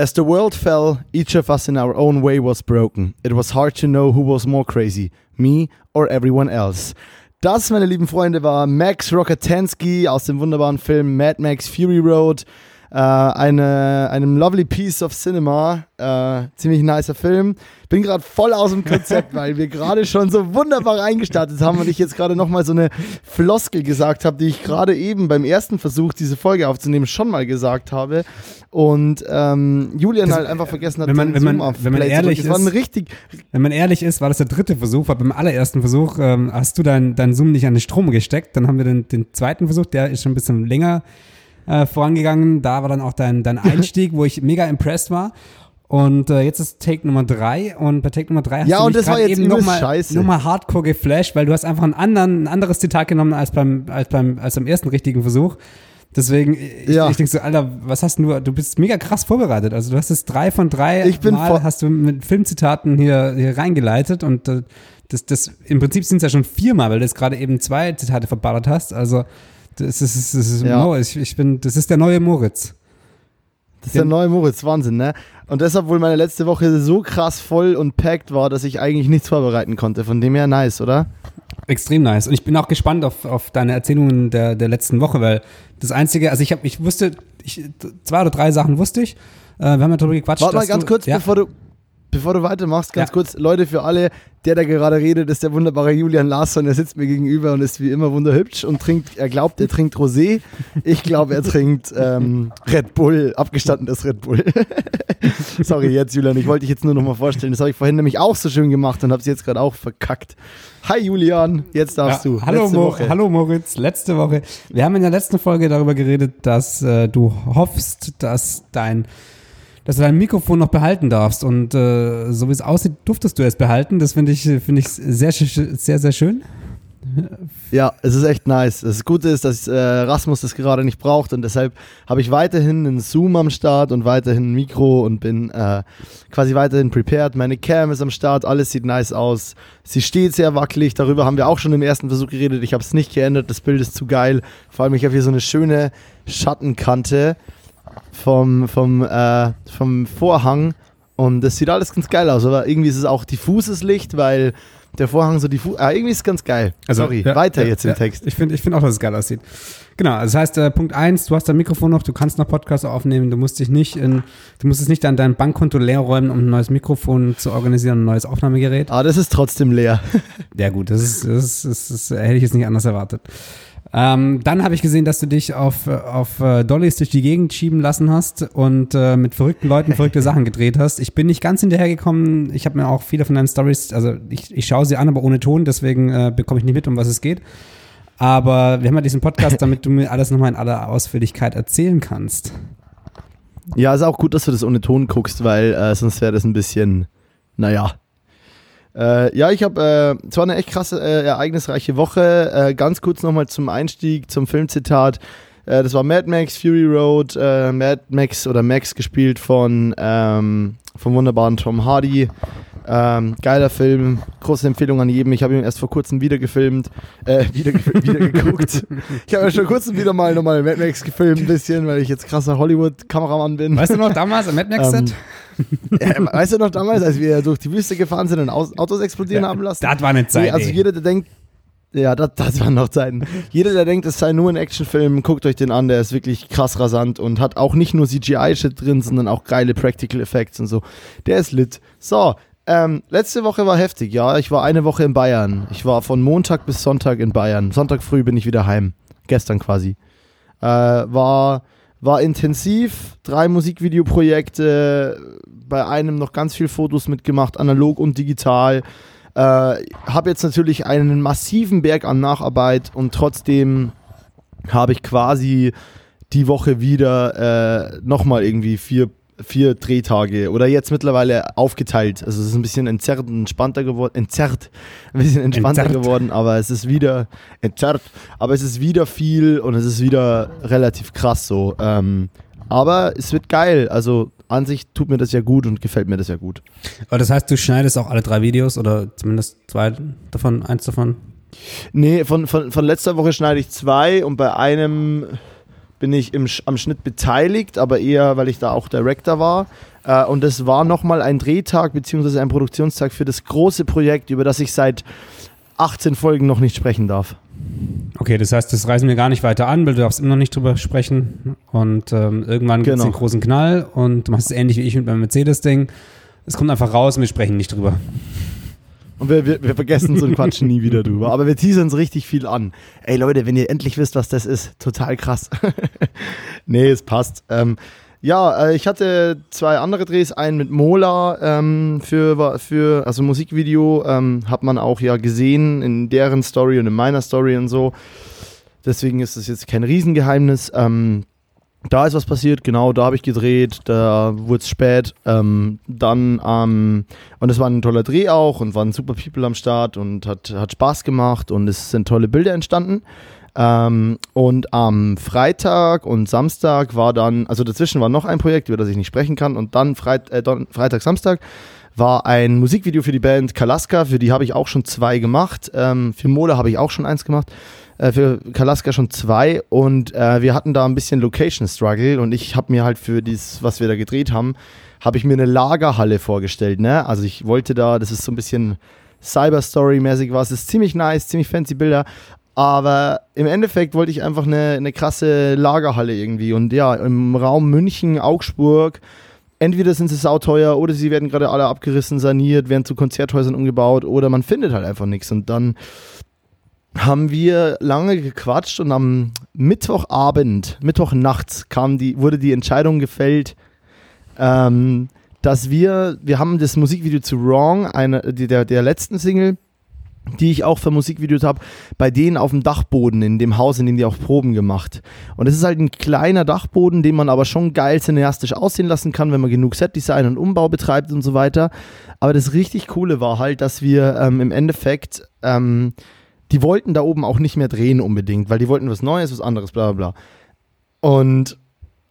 As the world fell, each of us in our own way was broken. It was hard to know who was more crazy, me or everyone else. Das, meine lieben Freunde, war Max Rockatansky aus dem wunderbaren Film Mad Max Fury Road. Äh, eine, einem lovely piece of cinema. Äh, ziemlich nicer Film. Bin gerade voll aus dem Konzept, weil wir gerade schon so wunderbar eingestartet haben und ich jetzt gerade nochmal so eine Floskel gesagt habe, die ich gerade eben beim ersten Versuch, diese Folge aufzunehmen, schon mal gesagt habe. Und ähm, Julian das, halt einfach vergessen hat, wenn man, wenn man, wenn man ehrlich ist, richtig wenn man ehrlich ist, war das der dritte Versuch, weil beim allerersten Versuch ähm, hast du deinen dein Zoom nicht an den Strom gesteckt. Dann haben wir den, den zweiten Versuch, der ist schon ein bisschen länger äh, vorangegangen. Da war dann auch dein, dein Einstieg, wo ich mega impressed war. Und äh, jetzt ist Take Nummer 3 und bei Take Nummer 3 hast ja, du mich gerade eben nochmal noch mal hardcore geflasht, weil du hast einfach einen anderen, ein anderes Zitat genommen als beim, als beim, als beim ersten richtigen Versuch. Deswegen, ich, ja. ich denke so, Alter, was hast du, du bist mega krass vorbereitet. Also du hast es drei von drei ich bin Mal hast du mit Filmzitaten hier, hier reingeleitet und äh, das, das, im Prinzip sind es ja schon viermal, weil du jetzt gerade eben zwei Zitate verballert hast. Also das ist, das ist, ja. ich, ich bin, das ist der neue Moritz. Das ist der neue Moritz, Wahnsinn, ne? Und deshalb wohl meine letzte Woche so krass voll und packed war, dass ich eigentlich nichts vorbereiten konnte. Von dem her nice, oder? Extrem nice. Und ich bin auch gespannt auf, auf deine Erzählungen der, der letzten Woche, weil das Einzige, also ich habe, ich wusste, ich, zwei oder drei Sachen wusste ich. Äh, wir haben ja darüber gequatscht. Warte mal ganz du, kurz, ja? bevor du, Bevor du weitermachst, ganz ja. kurz, Leute, für alle, der da gerade redet, ist der wunderbare Julian Larsson. Er sitzt mir gegenüber und ist wie immer wunderhübsch und trinkt, er glaubt, er trinkt Rosé. Ich glaube, er trinkt ähm, Red Bull, abgestandenes Red Bull. Sorry, jetzt Julian, ich wollte dich jetzt nur noch mal vorstellen. Das habe ich vorhin nämlich auch so schön gemacht und habe es jetzt gerade auch verkackt. Hi Julian, jetzt darfst ja, du. Hallo, Mo hallo Moritz, letzte Woche. Wir haben in der letzten Folge darüber geredet, dass äh, du hoffst, dass dein dass du dein Mikrofon noch behalten darfst. Und äh, so wie es aussieht, durftest du es behalten. Das finde ich, find ich sehr, sehr, sehr schön. Ja, es ist echt nice. Das Gute ist, dass äh, Rasmus das gerade nicht braucht und deshalb habe ich weiterhin einen Zoom am Start und weiterhin ein Mikro und bin äh, quasi weiterhin prepared. Meine Cam ist am Start, alles sieht nice aus. Sie steht sehr wackelig, darüber haben wir auch schon im ersten Versuch geredet. Ich habe es nicht geändert, das Bild ist zu geil. Vor allem, ich habe hier so eine schöne Schattenkante vom, vom, äh, vom Vorhang und das sieht alles ganz geil aus, aber irgendwie ist es auch diffuses Licht, weil der Vorhang so diffus. Ah, irgendwie ist es ganz geil. Also, Sorry, ja, weiter ja, jetzt im Text. Ich finde ich find auch, dass es geil aussieht. Genau, also das heißt, äh, Punkt 1, du hast dein Mikrofon noch, du kannst noch Podcasts aufnehmen, du musst dich nicht in, du musst es nicht an dein Bankkonto leer räumen, um ein neues Mikrofon zu organisieren, ein neues Aufnahmegerät. Ah, das ist trotzdem leer. ja, gut, das ist, das, ist, das, ist, das hätte ich jetzt nicht anders erwartet. Ähm, dann habe ich gesehen, dass du dich auf, auf äh, Dollys durch die Gegend schieben lassen hast und äh, mit verrückten Leuten verrückte Sachen gedreht hast. Ich bin nicht ganz hinterhergekommen. Ich habe mir auch viele von deinen Stories, also ich, ich schaue sie an, aber ohne Ton, deswegen äh, bekomme ich nicht mit, um was es geht. Aber wir haben ja diesen Podcast, damit du mir alles nochmal in aller Ausführlichkeit erzählen kannst. Ja, ist auch gut, dass du das ohne Ton guckst, weil äh, sonst wäre das ein bisschen, naja, äh, ja, ich habe, äh, zwar eine echt krasse, äh, ereignisreiche Woche. Äh, ganz kurz nochmal zum Einstieg, zum Filmzitat. Äh, das war Mad Max Fury Road, äh, Mad Max oder Max gespielt von ähm, vom wunderbaren Tom Hardy. Ähm, geiler Film, große Empfehlung an jedem. Ich habe ihn erst vor kurzem wieder gefilmt, äh, wieder, wieder geguckt. ich habe ja schon kurzem wieder mal nochmal Mad Max gefilmt, ein bisschen, weil ich jetzt krasser Hollywood-Kameramann bin. Weißt du noch damals am Mad Max-Set? Ähm, ja, weißt du noch damals, als wir durch die Wüste gefahren sind und Autos explodieren ja, haben lassen? Das war eine Zeit. Also jeder, der denkt, ja, das, das waren noch Zeiten. Jeder, der denkt, es sei nur ein Actionfilm, guckt euch den an, der ist wirklich krass rasant und hat auch nicht nur CGI-Shit drin, sondern auch geile Practical Effects und so. Der ist lit. So, ähm, letzte Woche war heftig, ja. Ich war eine Woche in Bayern. Ich war von Montag bis Sonntag in Bayern. Sonntag früh bin ich wieder heim. Gestern quasi. Äh, war, war intensiv. Drei Musikvideoprojekte. Bei einem noch ganz viel Fotos mitgemacht, analog und digital. Äh, habe jetzt natürlich einen massiven Berg an Nacharbeit und trotzdem habe ich quasi die Woche wieder äh, nochmal irgendwie vier vier Drehtage oder jetzt mittlerweile aufgeteilt. Also es ist ein bisschen entzerrt und entspannter geworden, entzerrt, ein bisschen entspannter entzerrt. geworden, aber es ist wieder entzerrt, aber es ist wieder viel und es ist wieder relativ krass so. Ähm, aber es wird geil. Also an sich tut mir das ja gut und gefällt mir das ja gut. Aber das heißt, du schneidest auch alle drei Videos oder zumindest zwei davon, eins davon? Nee, von, von, von letzter Woche schneide ich zwei und bei einem bin ich im, am Schnitt beteiligt, aber eher, weil ich da auch Director war. Äh, und das war nochmal ein Drehtag beziehungsweise ein Produktionstag für das große Projekt, über das ich seit 18 Folgen noch nicht sprechen darf. Okay, das heißt, das reisen wir gar nicht weiter an, weil du darfst immer noch nicht drüber sprechen. Und ähm, irgendwann gibt es Genau. den großen Knall und du machst es ähnlich wie ich mit meinem Mercedes-Ding. Es kommt einfach raus und wir sprechen nicht drüber. Und wir, wir, wir vergessen so einen Quatsch nie wieder drüber. Aber wir teasern es richtig viel an. Ey Leute, wenn ihr endlich wisst, was das ist, total krass. nee, es passt. Ähm, ja, äh, ich hatte zwei andere Drehs, einen mit Mola ähm, für, für, also Musikvideo, ähm, hat man auch ja gesehen in deren Story und in meiner Story und so. Deswegen ist es jetzt kein Riesengeheimnis. Ähm, da ist was passiert, genau, da habe ich gedreht, da wurde es spät. Ähm, dann, ähm, und es war ein toller Dreh auch und waren super People am Start und hat, hat Spaß gemacht und es sind tolle Bilder entstanden. Ähm, und am Freitag und Samstag war dann, also dazwischen war noch ein Projekt, über das ich nicht sprechen kann, und dann Freit, äh, Freitag, Samstag war ein Musikvideo für die Band Kalaska, für die habe ich auch schon zwei gemacht. Ähm, für Mola habe ich auch schon eins gemacht. Äh, für Kalaska schon zwei. Und äh, wir hatten da ein bisschen Location Struggle. Und ich habe mir halt für dieses, was wir da gedreht haben, habe ich mir eine Lagerhalle vorgestellt. Ne? Also ich wollte da, das ist so ein bisschen Cyber-Story-mäßig was. ist ziemlich nice, ziemlich fancy Bilder. Aber im Endeffekt wollte ich einfach eine, eine krasse Lagerhalle irgendwie. Und ja, im Raum München, Augsburg, entweder sind sie sauteuer oder sie werden gerade alle abgerissen, saniert, werden zu Konzerthäusern umgebaut oder man findet halt einfach nichts. Und dann haben wir lange gequatscht und am Mittwochabend, Mittwochnachts kam die, wurde die Entscheidung gefällt, ähm, dass wir, wir haben das Musikvideo zu Wrong, eine, die, der, der letzten Single, die ich auch für Musikvideos habe, bei denen auf dem Dachboden in dem Haus, in dem die auch Proben gemacht. Und es ist halt ein kleiner Dachboden, den man aber schon geil cineastisch aussehen lassen kann, wenn man genug Setdesign und Umbau betreibt und so weiter. Aber das richtig Coole war halt, dass wir ähm, im Endeffekt, ähm, die wollten da oben auch nicht mehr drehen unbedingt, weil die wollten was Neues, was anderes, bla bla bla. Und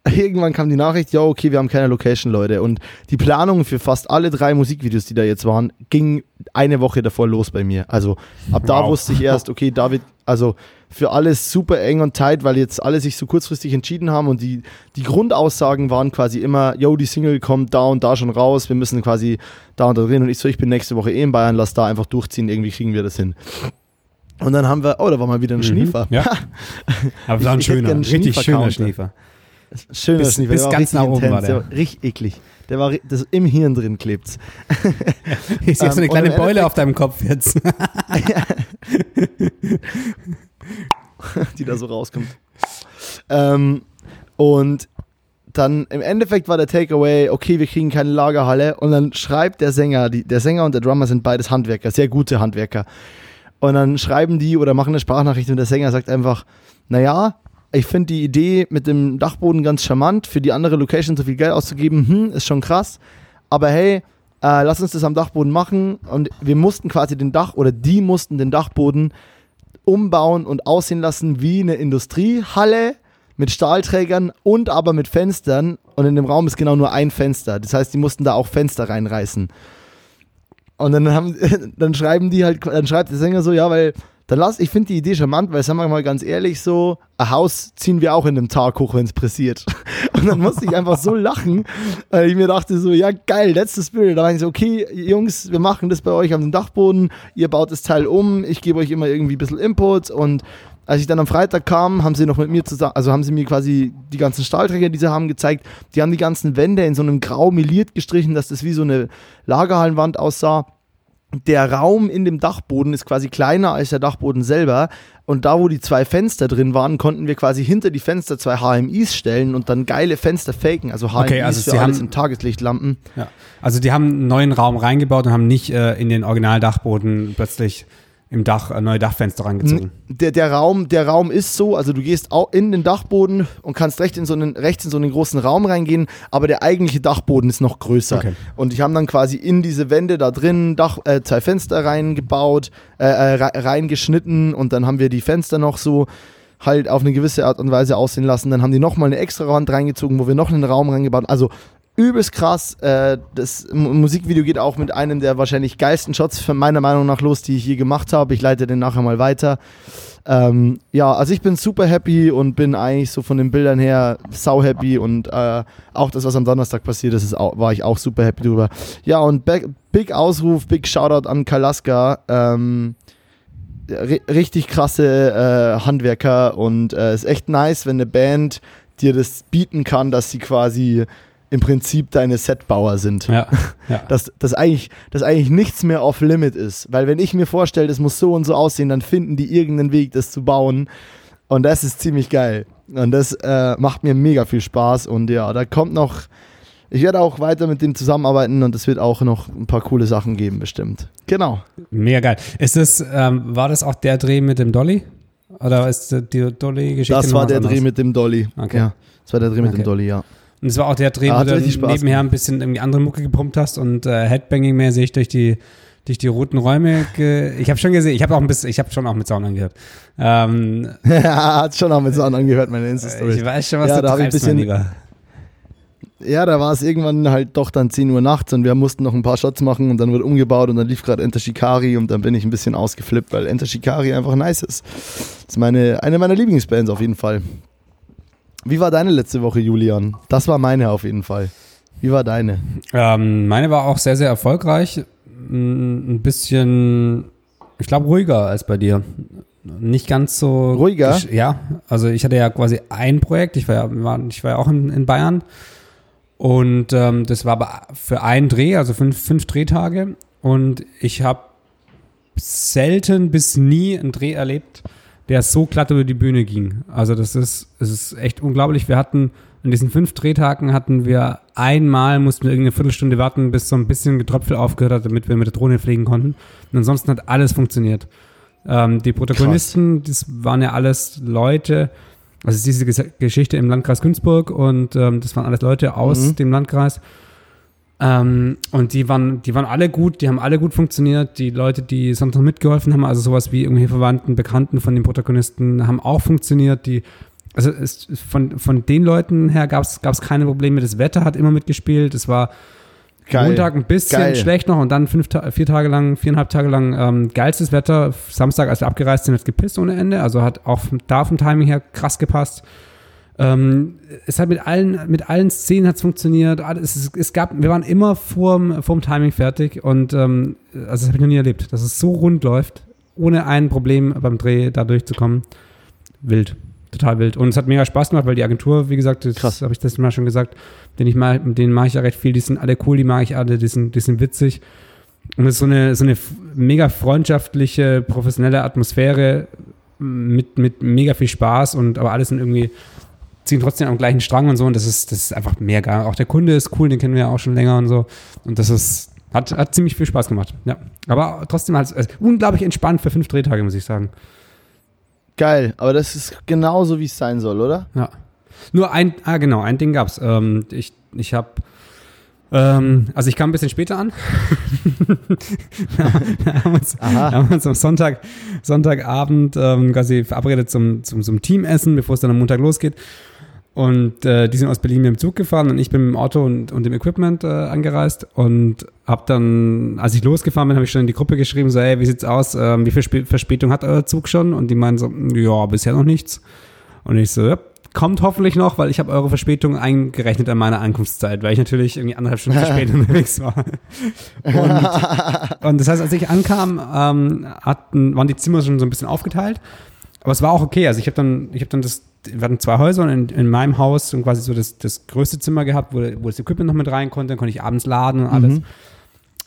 irgendwann kam die Nachricht, ja, okay, wir haben keine Location, Leute. Und die Planung für fast alle drei Musikvideos, die da jetzt waren, ging eine Woche davor los bei mir. Also ab da Wow. wusste ich erst, okay, David, also für alles super eng und tight, weil jetzt alle sich so kurzfristig entschieden haben und die, die Grundaussagen waren quasi immer, yo, die Single kommt da und da schon raus, wir müssen quasi da und da drehen. Und ich so, ich bin nächste Woche eh in Bayern, lass da einfach durchziehen, irgendwie kriegen wir das hin. Und dann haben wir, oh, da war mal wieder ein Schniefer. Ja. Aber war ein schöner, richtig schöner. Schniefer. Schöner Bis- Schniefer. bis der war ganz nach oben war der. war richtig eklig. Der war das im Hirn drin klebt's. Ich sehe Ähm, so eine und kleine Beule Endeffekt- auf deinem Kopf jetzt. die da so rauskommt. Ähm, und dann im Endeffekt war der Takeaway, okay, wir kriegen keine Lagerhalle. Und dann schreibt der Sänger, die, der Sänger und der Drummer sind beides Handwerker, sehr gute Handwerker. Und dann schreiben die oder machen eine Sprachnachricht und der Sänger sagt einfach, naja, ich finde die Idee mit dem Dachboden ganz charmant, für die andere Location so viel Geld auszugeben, hm, ist schon krass. Aber hey, äh, lass uns das am Dachboden machen. Und wir mussten quasi den Dach oder die mussten den Dachboden umbauen und aussehen lassen wie eine Industriehalle mit Stahlträgern und aber mit Fenstern. Und in dem Raum ist genau nur ein Fenster. Das heißt, die mussten da auch Fenster reinreißen. Und dann haben, dann schreiben die halt, dann schreibt der Sänger so, ja, weil, dann lass, ich finde die Idee charmant, weil, sagen wir mal ganz ehrlich, so, ein Haus ziehen wir auch in einem Tag hoch, wenn es pressiert. Und dann musste ich einfach so lachen, weil ich mir dachte so, ja geil, letztes Bild. Da war ich so, okay, Jungs, wir machen das bei euch am Dachboden, ihr baut das Teil um, ich gebe euch immer irgendwie ein bisschen Input und als ich dann am Freitag kam, haben sie noch mit mir zusammen, also haben sie mir quasi die ganzen Stahlträger, die sie haben, gezeigt. Die haben die ganzen Wände in so einem grau meliert gestrichen, dass das wie so eine Lagerhallenwand aussah. Der Raum in dem Dachboden ist quasi kleiner als der Dachboden selber. Und da, wo die zwei Fenster drin waren, konnten wir quasi hinter die Fenster zwei HMIs stellen und dann geile Fenster faken. Also HMIs Okay, also für sie alles haben- in Tageslichtlampen. Ja. Also die haben einen neuen Raum reingebaut und haben nicht äh, in den Originaldachboden plötzlich im Dach äh, neue Dachfenster rangezogen. Der, der, Raum, der Raum ist so, also du gehst in den Dachboden und kannst recht in so einen, rechts in so einen großen Raum reingehen, aber der eigentliche Dachboden ist noch größer. Okay. Und ich habe dann quasi in diese Wände da drin Dach, äh, zwei Fenster reingebaut, äh, äh, re- reingeschnitten und dann haben wir die Fenster noch so halt auf eine gewisse Art und Weise aussehen lassen. Dann haben die nochmal eine extra Wand reingezogen, wo wir noch einen Raum reingebaut haben. Also übelst krass. Äh, das Musikvideo geht auch mit einem der wahrscheinlich geilsten Shots von meiner Meinung nach los, die ich je gemacht habe. Ich leite den nachher mal weiter. Ähm, ja, also ich bin super happy und bin eigentlich so von den Bildern her sau happy und äh, auch das, was am Donnerstag passiert ist, ist auch, war ich auch super happy drüber. Ja, und Big Ausruf, Big Shoutout an Kalaska. Ähm, richtig krasse äh, Handwerker und es äh, ist echt nice, wenn eine Band dir das bieten kann, dass sie quasi im Prinzip deine Setbauer sind. Ja, ja. Dass, dass, eigentlich, dass eigentlich nichts mehr off-limit ist. Weil wenn ich mir vorstelle, das muss so und so aussehen, dann finden die irgendeinen Weg, das zu bauen. Und das ist ziemlich geil. Und das äh, macht mir mega viel Spaß. Und ja, da kommt noch, ich werde auch weiter mit dem zusammenarbeiten und es wird auch noch ein paar coole Sachen geben, bestimmt. Genau. Mega geil. Ist das, ähm, war das auch der Dreh mit dem Dolly? Oder ist die Dolly-Geschichte? Das war der anders? Dreh mit dem Dolly. Okay. Ja, das war der Dreh mit okay. dem Dolly, ja. Und es war auch der Dreh, wo du nebenher ein bisschen irgendwie andere Mucke gepumpt hast und äh, Headbanging-mäßig durch die durch die roten Räume. ich habe schon gesehen, ich habe auch ein bisschen, ich habe schon auch mit Sound angehört. Ähm, ja, hat schon auch mit Sound angehört, meine Insta-Story. Ich weiß schon, was ja, du da treibst, ich ein bisschen, Ja, da war es irgendwann halt doch dann 10 Uhr nachts und wir mussten noch ein paar Shots machen und dann wurde umgebaut und dann lief gerade Enter Shikari und dann bin ich ein bisschen ausgeflippt, weil Enter Shikari einfach nice ist. Das ist meine, eine meiner Lieblingsbands auf jeden Fall. Wie war deine letzte Woche, Julian? Das war meine auf jeden Fall. Wie war deine? Ähm, meine war auch sehr, sehr erfolgreich. Ein bisschen, ich glaube, ruhiger als bei dir. Nicht ganz so. Ruhiger? Ja, also ich hatte ja quasi ein Projekt. Ich war ja, ich war ja auch in, in Bayern. Und ähm, das war aber für einen Dreh, also fünf, fünf Drehtage. Und ich habe selten bis nie einen Dreh erlebt, der so glatt über die Bühne ging. Also das ist, es ist echt unglaublich. Wir hatten in diesen fünf Drehtagen hatten wir einmal, mussten wir irgendeine Viertelstunde warten, bis so ein bisschen Getröpfel aufgehört hat, damit wir mit der Drohne fliegen konnten. Und ansonsten hat alles funktioniert. Ähm, die Protagonisten, Krass. das waren ja alles Leute, also diese Geschichte im Landkreis Günzburg und ähm, das waren alles Leute aus mhm. dem Landkreis. Ähm, und die waren, die waren alle gut, die haben alle gut funktioniert. Die Leute, die sonst noch mitgeholfen haben, also sowas wie irgendwelche Verwandten, Bekannten von den Protagonisten, haben auch funktioniert. Die, also es, von, von den Leuten her gab es keine Probleme. Das Wetter hat immer mitgespielt. Es war Geil. Montag ein bisschen Geil. schlecht noch und dann fünf, vier Tage lang, viereinhalb Tage lang ähm, geilstes Wetter. Samstag, als wir abgereist sind, hat es gepisst ohne Ende. Also hat auch da vom Timing her krass gepasst. Ähm, es hat mit allen, mit allen Szenen hat's funktioniert. Es, es, gab, wir waren immer vorm, vorm Timing fertig und ähm, also das habe ich noch nie erlebt, dass es so rund läuft, ohne ein Problem beim Dreh da durchzukommen. Wild. Total wild. Und es hat mega Spaß gemacht, weil die Agentur, wie gesagt, das habe ich das mal schon gesagt, den ich mal, denen mache ich ja recht viel, die sind alle cool, die mag ich alle, die sind, die sind witzig. Und es ist so eine, so eine mega freundschaftliche, professionelle Atmosphäre mit, mit mega viel Spaß und aber alles sind irgendwie ziehen trotzdem am gleichen Strang und so. Und das ist, das ist einfach mega. Auch der Kunde ist cool, den kennen wir ja auch schon länger und so. Und das ist, hat, hat ziemlich viel Spaß gemacht. Ja. Aber trotzdem halt also unglaublich entspannt für fünf Drehtage, muss ich sagen. Geil, aber das ist genauso, wie es sein soll, oder? Ja. Nur ein, ah genau, ein Ding gab's. Ähm, ich ich habe ähm, also ich kam ein bisschen später an. wir, haben uns, wir haben uns am Sonntag, Sonntagabend ähm, quasi verabredet zum, zum, zum Teamessen, bevor es dann am Montag losgeht. Und äh, die sind aus Berlin mit dem Zug gefahren und ich bin mit dem Auto und, und dem Equipment äh, angereist und habe dann, als ich losgefahren bin, habe ich schon in die Gruppe geschrieben, so, hey, wie sieht's aus? Ähm, wie viel Sp Verspätung hat euer Zug schon? Und die meinen so, ja, bisher noch nichts. Und ich so, ja, kommt hoffentlich noch, weil ich habe eure Verspätung eingerechnet an meiner Ankunftszeit, weil ich natürlich irgendwie anderthalb Stunden später unterwegs war. Und, und, das heißt, als ich ankam, ähm, hatten, waren die Zimmer schon so ein bisschen aufgeteilt. Aber es war auch okay. Also ich habe dann, ich habe dann das, wir hatten zwei Häuser und in, in meinem Haus und quasi so das, das größte Zimmer gehabt, wo, wo das Equipment noch mit rein konnte, dann konnte ich abends laden und alles. Mhm.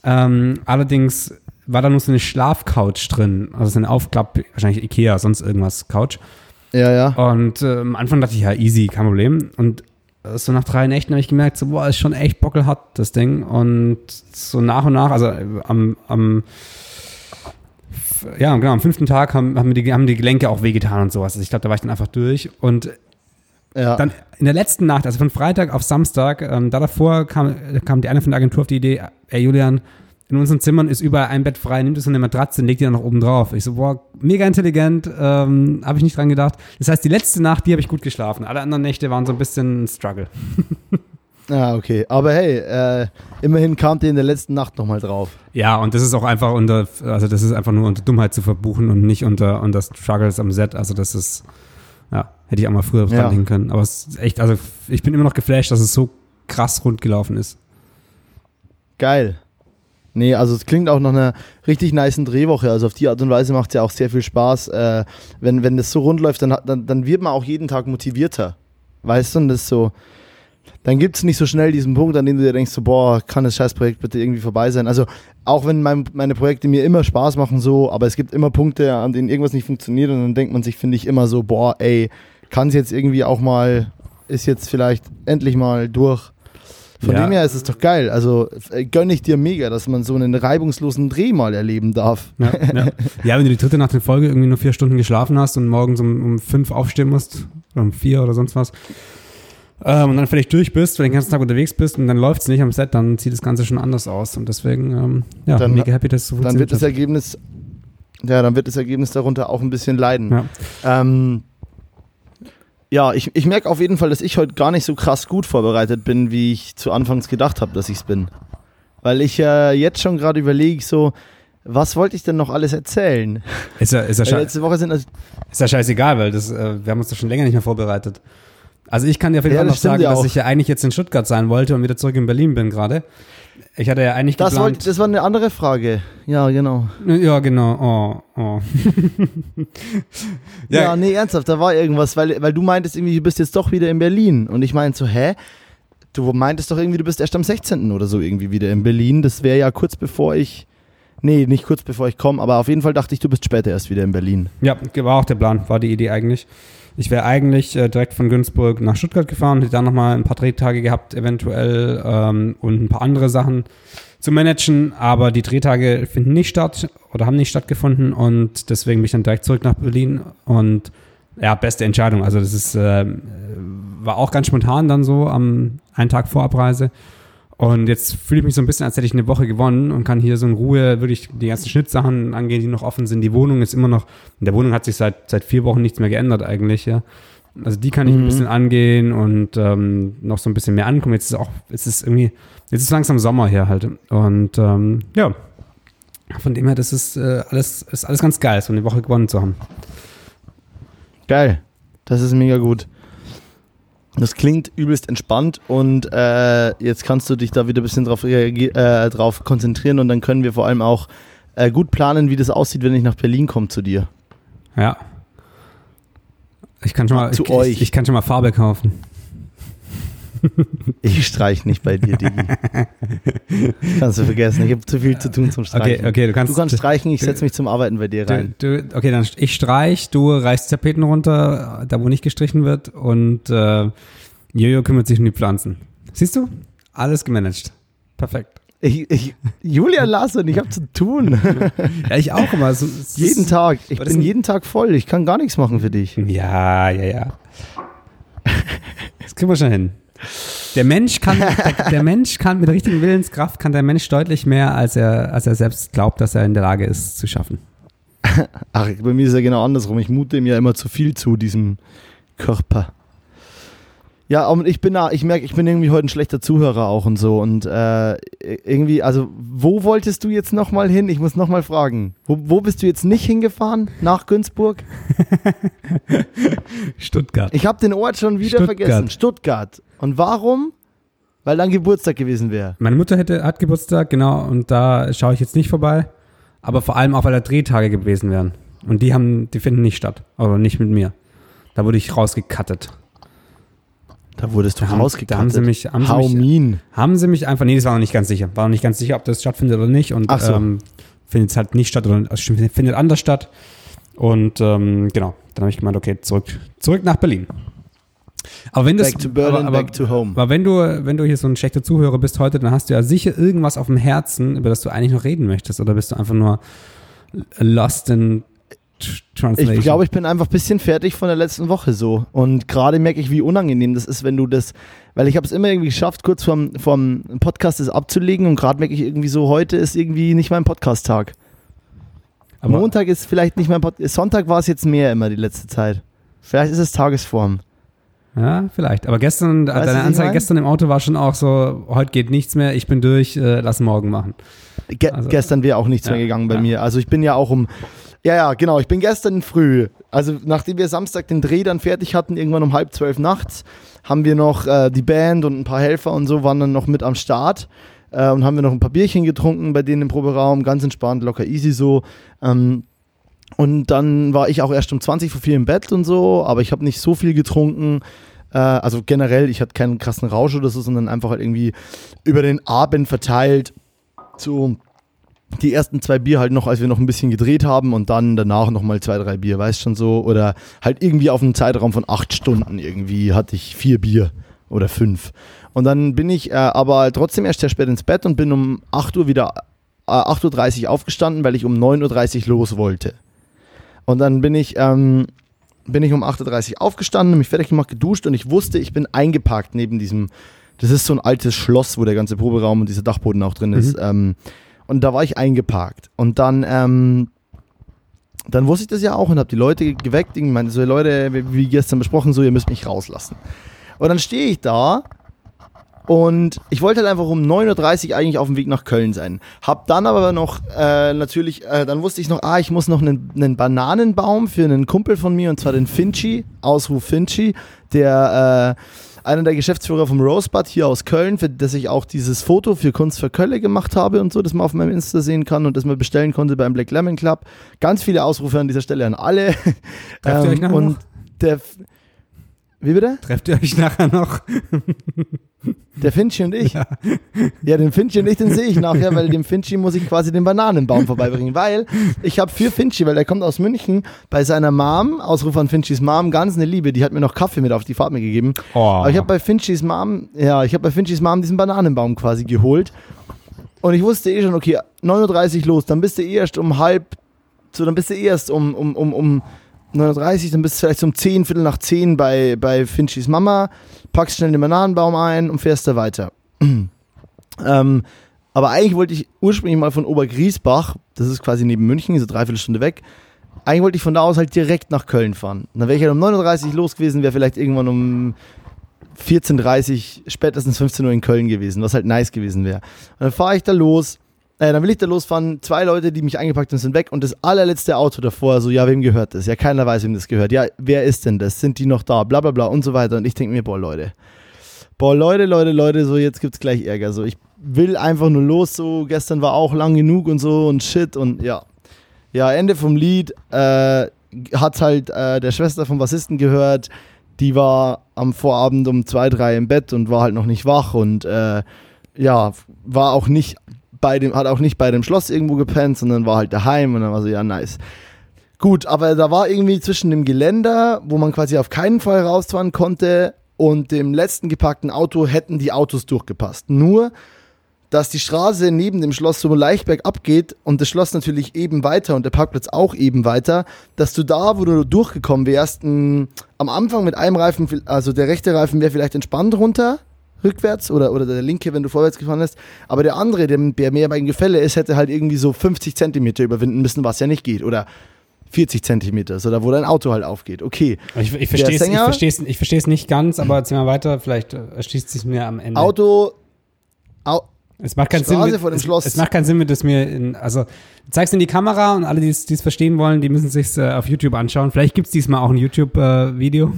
Ähm, allerdings war da nur so eine Schlafcouch drin, also so eine Aufklapp, wahrscheinlich Ikea, sonst irgendwas Couch. Ja, ja. Und äh, am Anfang dachte ich, ja, easy, kein Problem. Und äh, so nach drei Nächten habe ich gemerkt, so, boah, ist schon echt bockelhart, das Ding. Und so nach und nach, also am, am ja, genau, am fünften Tag haben, haben, die, haben die Gelenke auch wehgetan und sowas. Also ich glaube, da war ich dann einfach durch. Und ja. dann in der letzten Nacht, also von Freitag auf Samstag, ähm, da davor kam, kam die eine von der Agentur auf die Idee, ey Julian, in unseren Zimmern ist überall ein Bett frei, nimmt es so eine Matratze und legt die dann noch oben drauf. Ich so, boah, mega intelligent, ähm, habe ich nicht dran gedacht. Das heißt, die letzte Nacht, die habe ich gut geschlafen. Alle anderen Nächte waren so ein bisschen ein Struggle. Ah, okay. Aber hey, äh, immerhin kam ihr in der letzten Nacht nochmal drauf. Ja, und das ist auch einfach unter, also das ist einfach nur unter Dummheit zu verbuchen und nicht unter, unter Struggles am Set. Also das ist, ja, hätte ich auch mal früher Ja. dran können. Aber es ist echt, also ich bin immer noch geflasht, dass es so krass rund gelaufen ist. Geil. Nee, also es klingt auch nach einer richtig niceen Drehwoche. Also auf die Art und Weise macht es ja auch sehr viel Spaß. Äh, wenn, wenn das so rund läuft, dann, dann, dann wird man auch jeden Tag motivierter. Weißt du, und das ist so. Dann gibt es nicht so schnell diesen Punkt, an dem du dir denkst, so, boah, kann das Scheißprojekt bitte irgendwie vorbei sein. Also auch wenn mein, meine Projekte mir immer Spaß machen, so, aber es gibt immer Punkte, an denen irgendwas nicht funktioniert und dann denkt man sich, finde ich, immer so, boah, ey, kann es jetzt irgendwie auch mal, ist jetzt vielleicht endlich mal durch. Von Ja. dem her ist es doch geil. Also äh, gönne ich dir mega, dass man so einen reibungslosen Dreh mal erleben darf. Ja, ja. ja, wenn du die dritte Nacht in Folge irgendwie nur vier Stunden geschlafen hast und morgens um, um fünf aufstehen musst, oder um vier oder sonst was, ähm, und dann völlig durch bist, weil du den ganzen Tag unterwegs bist und dann läuft es nicht am Set, dann sieht das Ganze schon anders aus. Und deswegen, ähm, ja, Dann- mega happy, dass so Dann wird das. Ergebnis, ja, dann wird das Ergebnis darunter auch ein bisschen leiden. Ja. Ähm, ja, ich, ich merke auf jeden Fall, dass ich heute gar nicht so krass gut vorbereitet bin, wie ich zu Anfangs gedacht habe, dass ich es bin. Weil ich äh, jetzt schon gerade überlege, so, was wollte ich denn noch alles erzählen? Ist ja, ist, ja letzte Woche sind also, ist ja scheißegal, weil das, äh, wir haben uns das schon länger nicht mehr vorbereitet. Also ich kann dir auf jeden Ja, Fall noch sagen, ja dass ich ja eigentlich jetzt in Stuttgart sein wollte und wieder zurück in Berlin bin gerade. Ich hatte ja eigentlich das, geplant. wollte, das war eine andere Frage. Ja, genau. ja, genau. Oh, oh. Ja, nee, ernsthaft, da war irgendwas, weil, weil du meintest irgendwie, du bist jetzt doch wieder in Berlin. Und ich meinte so, hä? Du meintest doch irgendwie, du bist erst am 16. oder so irgendwie wieder in Berlin. Das wäre ja kurz bevor ich. Nee, nicht kurz bevor ich komme, aber auf jeden Fall dachte ich, du bist später erst wieder in Berlin. Ja, war auch der Plan, war die Idee eigentlich. Ich wäre eigentlich äh, direkt von Günzburg nach Stuttgart gefahren, hätte dann nochmal ein paar Drehtage gehabt, eventuell, ähm, und ein paar andere Sachen zu managen, aber die Drehtage finden nicht statt oder haben nicht stattgefunden und deswegen bin ich dann direkt zurück nach Berlin und ja, beste Entscheidung. Also das ist, ähm, war auch ganz spontan dann so am einen Tag vor Abreise. Und jetzt fühle ich mich so ein bisschen, als hätte ich eine Woche gewonnen und kann hier so in Ruhe wirklich die ganzen Schnittsachen angehen, die noch offen sind. Die Wohnung ist immer noch, in der Wohnung hat sich seit, seit vier Wochen nichts mehr geändert eigentlich, ja. Also die kann ich ein Mhm. bisschen angehen und ähm, noch so ein bisschen mehr ankommen. Jetzt ist auch, jetzt ist irgendwie, jetzt ist langsam Sommer hier halt. Und ähm, ja, von dem her, das ist äh, alles, ist alles ganz geil, so eine Woche gewonnen zu haben. Geil. Das ist mega gut. Das klingt übelst entspannt und äh, jetzt kannst du dich da wieder ein bisschen drauf, äh, drauf konzentrieren und dann können wir vor allem auch äh, gut planen, wie das aussieht, wenn ich nach Berlin komme zu dir. Ja. Ich kann schon mal, Zu ich, euch. Ich, ich kann schon mal Farbe kaufen. Ich streich nicht bei dir, Digi. Kannst du vergessen, ich habe zu viel zu tun zum Streichen. Okay, okay, du kannst. Du kannst streichen, ich setze mich zum Arbeiten bei dir rein. Du, du, okay, dann ich streich, du reißt Tapeten runter, da wo nicht gestrichen wird und äh, Jojo kümmert sich um die Pflanzen. Siehst du? Alles gemanagt. Perfekt. Ich, ich, Julian Larsson, ich habe zu tun. Ja, ich auch immer. So, jeden ist- Tag. Ich bin jeden Tag voll. Ich kann gar nichts machen für dich. Ja, ja, ja. Das kriegen wir schon hin. Der Mensch kann, der, der Mensch kann mit richtigen Willenskraft kann der Mensch deutlich mehr, als er, als er selbst glaubt, dass er in der Lage ist zu schaffen. Ach, bei mir ist ja genau andersrum. Ich mute ihm ja immer zu viel zu, diesem Körper. Ja, und ich bin da, ich merke, ich bin irgendwie heute ein schlechter Zuhörer auch und so. Und äh, irgendwie, also, wo wolltest du jetzt nochmal hin? Ich muss nochmal fragen. Wo, wo bist du jetzt nicht hingefahren? Nach Günzburg? Stuttgart. Ich habe den Ort schon wieder Stuttgart. vergessen. Stuttgart. Und warum? Weil dann Geburtstag gewesen wäre. Meine Mutter hätte, hat Geburtstag, genau, und da schaue ich jetzt nicht vorbei. Aber vor allem auch, weil da Drehtage gewesen wären. Und die haben, die finden nicht statt. Aber nicht mit mir. Da wurde ich rausgekattet. Da wurdest du Da haben, rausgekattet. da haben sie mich, haben sie mich, mean. haben sie mich einfach, nee, das war noch nicht ganz sicher. War noch nicht ganz sicher, ob das stattfindet oder nicht. Und Ach so. ähm, findet es halt nicht statt oder also findet anders statt. Und ähm, genau, dann habe ich gemeint, okay, zurück, zurück nach Berlin. Aber wenn das, Back to Berlin, aber, aber, back to home. aber wenn du, wenn du hier so ein schlechter Zuhörer bist heute, dann hast du ja sicher irgendwas auf dem Herzen, über das du eigentlich noch reden möchtest. Oder bist du einfach nur lost in translation? Ich glaube, ich bin einfach ein bisschen fertig von der letzten Woche so. Und gerade merke ich, wie unangenehm das ist, wenn du das, weil ich habe es immer irgendwie geschafft, kurz vorm, vorm Podcast das abzulegen und gerade merke ich irgendwie so, heute ist irgendwie nicht mein Podcast-Tag. Aber- Montag ist vielleicht nicht mein Podcast, Sonntag war es jetzt mehr immer die letzte Zeit. Vielleicht ist es Tagesform. Ja, vielleicht. Aber gestern, Weißt du, deine Anzeige mein? gestern im Auto war schon auch so, heute geht nichts mehr, ich bin durch, äh, lass morgen machen. Ge Also- gestern wäre auch nichts Ja, mehr gegangen bei ja. mir. Also ich bin ja auch um. Ja, ja, genau. Ich bin gestern früh, also nachdem wir Samstag den Dreh dann fertig hatten, irgendwann um halb zwölf nachts, haben wir noch äh, die Band und ein paar Helfer und so waren dann noch mit am Start äh, und haben wir noch ein paar Bierchen getrunken bei denen im Proberaum, ganz entspannt, locker easy so. Ähm, und dann war ich auch erst um 20 vor 4 im Bett und so, aber ich habe nicht so viel getrunken. Äh, also generell, ich hatte keinen krassen Rausch oder so, sondern einfach halt irgendwie über den Abend verteilt so die ersten zwei Bier halt noch, als wir noch ein bisschen gedreht haben und dann danach nochmal zwei, drei Bier, weißt schon so. Oder halt irgendwie auf einem Zeitraum von acht Stunden irgendwie hatte ich vier Bier oder fünf. Und dann bin ich äh, aber trotzdem erst sehr spät ins Bett und bin um 8 Uhr wieder, äh, 8.30 Uhr aufgestanden, weil ich um 9.30 Uhr los wollte. Und dann bin ich, ähm, bin ich um 8.30 Uhr aufgestanden, mich fertig gemacht, geduscht und ich wusste, ich bin eingeparkt neben diesem, das ist so ein altes Schloss, wo der ganze Proberaum und dieser Dachboden auch drin ist. Ähm, und da war ich eingeparkt. Und dann, ähm, dann wusste ich das ja auch und habe die Leute geweckt. Ich meinte so, Leute, wie, wie gestern besprochen, so, ihr müsst mich rauslassen. Und dann stehe ich da und ich wollte halt einfach um 9.30 Uhr eigentlich auf dem Weg nach Köln sein. Hab dann aber noch äh, natürlich, äh, dann wusste ich noch, ah, ich muss noch einen, einen Bananenbaum für einen Kumpel von mir und zwar den Finchi, Ausruf Finchi, der äh, einer der Geschäftsführer vom Rosebud hier aus Köln, für das ich auch dieses Foto für Kunst für Kölle gemacht habe und so, das man auf meinem Insta sehen kann und das man bestellen konnte beim Black Lemon Club. Ganz viele Ausrufe an dieser Stelle an alle. Trefft ihr euch und noch? der wie bitte? Trefft ihr euch nachher noch? Der Finchi und ich. Ja, den Finchi und ich, den sehe ich nachher, weil dem Finchi muss ich quasi den Bananenbaum vorbeibringen, weil ich habe für Finchi, weil er kommt aus München, bei seiner Mom, Ausruf an Finchis Mom, ganz eine Liebe, die hat mir noch Kaffee mit auf die Fahrt mitgegeben. Oh. Aber ich habe bei Finchis Mom, ja, ich habe bei Finchis Mom diesen Bananenbaum quasi geholt und ich wusste eh schon, okay, 9.30 Uhr los, dann bist du eh erst um halb, so, dann bist du eh erst um, um, um, um 9.30 Uhr, dann bist du vielleicht um 10, Viertel nach 10 bei, bei Finchis Mama, packst schnell den Bananenbaum ein und fährst da weiter. ähm, aber eigentlich wollte ich ursprünglich mal von Obergriesbach, das ist quasi neben München, so dreiviertel Stunde weg, eigentlich wollte ich von da aus halt direkt nach Köln fahren. Dann wäre ich halt um 9.30 Uhr los gewesen, wäre vielleicht irgendwann um 14.30 Uhr, spätestens 15 Uhr in Köln gewesen, was halt nice gewesen wäre. Und dann fahre ich da los, äh, dann will ich da losfahren, zwei Leute, die mich eingepackt haben, sind weg und das allerletzte Auto davor, so, ja, wem gehört das? Ja, keiner weiß, wem das gehört. Ja, wer ist denn das? Sind die noch da? Bla bla bla und so weiter. Und ich denke mir, boah, Leute, boah, Leute, Leute, Leute, so, jetzt gibt's gleich Ärger. So, ich will einfach nur los, so, gestern war auch lang genug und so und shit und ja. Ja, Ende vom Lied, äh, hat halt äh, der Schwester vom Bassisten gehört, die war am Vorabend um zwei, drei im Bett und war halt noch nicht wach und äh, ja, war auch nicht bei dem, hat auch nicht bei dem Schloss irgendwo gepennt, sondern war halt daheim und dann war so, ja, nice. Gut, aber da war irgendwie zwischen dem Geländer, wo man quasi auf keinen Fall rausfahren konnte, und dem letzten geparkten Auto hätten die Autos durchgepasst. Nur, dass die Straße neben dem Schloss so leicht bergab geht und das Schloss natürlich eben weiter und der Parkplatz auch eben weiter, dass du da, wo du durchgekommen wärst, m, am Anfang mit einem Reifen, also der rechte Reifen wäre vielleicht entspannt runter, rückwärts oder, oder der linke, wenn du vorwärts gefahren bist, aber der andere, der, der mehr beim Gefälle ist, hätte halt irgendwie so 50 Zentimeter überwinden müssen, was ja nicht geht. Oder 40 Zentimeter, so da wo dein Auto halt aufgeht. Okay. Ich, ich verstehe es ich Sänger- versteh's, ich versteh's nicht ganz, aber erzähl mal weiter, vielleicht äh, erschließt sich mir am Ende. Auto. Au, Es macht keinen Straße Sinn, mit, dem es, Schloss. es macht keinen Sinn, mit das mir in, also zeigst in die Kamera und alle, die es verstehen wollen, die müssen sich äh, auf YouTube anschauen. Vielleicht gibt es diesmal auch ein YouTube-Video.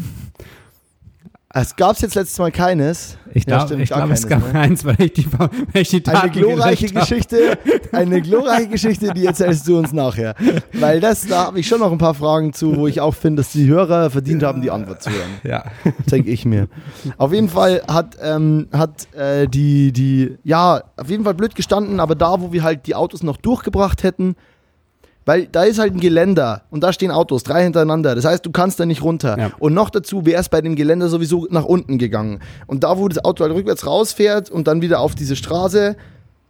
Es gab jetzt letztes Mal keines. ich Ja, glaube, stimmt, ich glaub, es keines, gab ne? eins, weil ich die, weil ich die Eine Daten glorreiche. Geschichte, eine glorreiche Geschichte, die erzählst du uns nachher. Weil das, da habe ich schon noch ein paar Fragen zu, wo ich auch finde, dass die Hörer verdient haben, die Antwort zu hören. Ja. denke ich mir. Auf jeden Fall hat, ähm, hat äh, die, die, ja, auf jeden Fall blöd gestanden, aber da, wo wir halt die Autos noch durchgebracht hätten, weil da ist halt ein Geländer und da stehen Autos, drei hintereinander. Das heißt, du kannst da nicht runter. Ja. Und noch dazu wäre es bei dem Geländer sowieso nach unten gegangen. Und da, wo das Auto halt rückwärts rausfährt und dann wieder auf diese Straße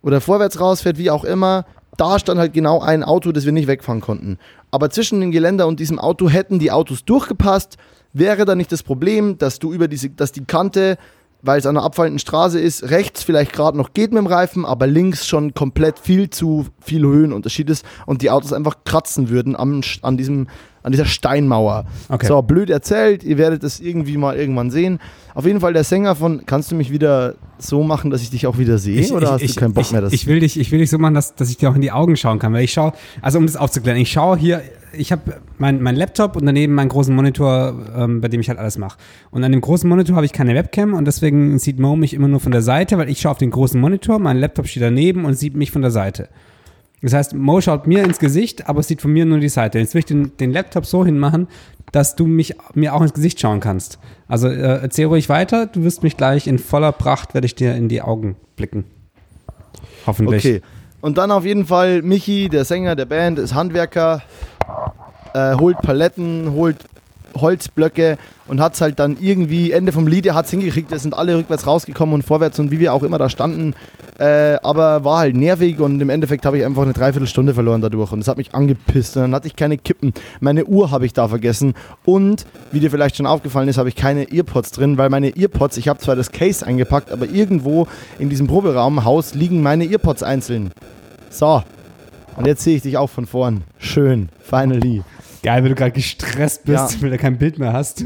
oder vorwärts rausfährt, wie auch immer, da stand halt genau ein Auto, das wir nicht wegfahren konnten. Aber zwischen dem Geländer und diesem Auto hätten die Autos durchgepasst, wäre da nicht das Problem, dass du über diese, dass die Kante, weil es an einer abfallenden Straße ist, rechts vielleicht gerade noch geht mit dem Reifen, aber links schon komplett viel zu viel Höhenunterschied ist und die Autos einfach kratzen würden am, an diesem an dieser Steinmauer. Okay. So, blöd erzählt, ihr werdet es irgendwie mal irgendwann sehen. Auf jeden Fall der Sänger von, kannst du mich wieder so machen, dass ich dich auch wieder sehe? oder hast du keinen Bock ich, mehr? Das Ich will dich, ich will dich so machen, dass, dass ich dir auch in die Augen schauen kann. Weil ich schaue, also um das aufzuklären, ich schaue hier, ich habe mein, mein Laptop und daneben meinen großen Monitor, ähm, bei dem ich halt alles mache. Und an dem großen Monitor habe ich keine Webcam und deswegen sieht Mo mich immer nur von der Seite, weil ich schaue auf den großen Monitor, mein Laptop steht daneben und sieht mich von der Seite. Das heißt, Mo schaut mir ins Gesicht, aber sieht von mir nur die Seite. Jetzt will ich den, den Laptop so hinmachen, dass du mich mir auch ins Gesicht schauen kannst. Also äh, erzähl ruhig weiter, du wirst mich gleich in voller Pracht, werde ich dir in die Augen blicken. Hoffentlich. Okay. Und dann auf jeden Fall Michi, der Sänger der Band, ist Handwerker, äh, holt Paletten, holt Holzblöcke und hat es halt dann irgendwie, Ende vom Lied, er hat es hingekriegt, wir sind alle rückwärts rausgekommen und vorwärts und wie wir auch immer da standen, äh, aber war halt nervig und im Endeffekt habe ich einfach eine Dreiviertelstunde verloren dadurch und das hat mich angepisst und dann hatte ich keine Kippen. Meine Uhr habe ich da vergessen und, wie dir vielleicht schon aufgefallen ist, habe ich keine Earpods drin, weil meine Earpods, ich habe zwar das Case eingepackt, aber irgendwo in diesem Proberaumhaus liegen meine Earpods einzeln. So, und jetzt sehe ich dich auch von vorn. Schön, finally. Geil, wenn du gerade gestresst bist, Ja. weil du kein Bild mehr hast.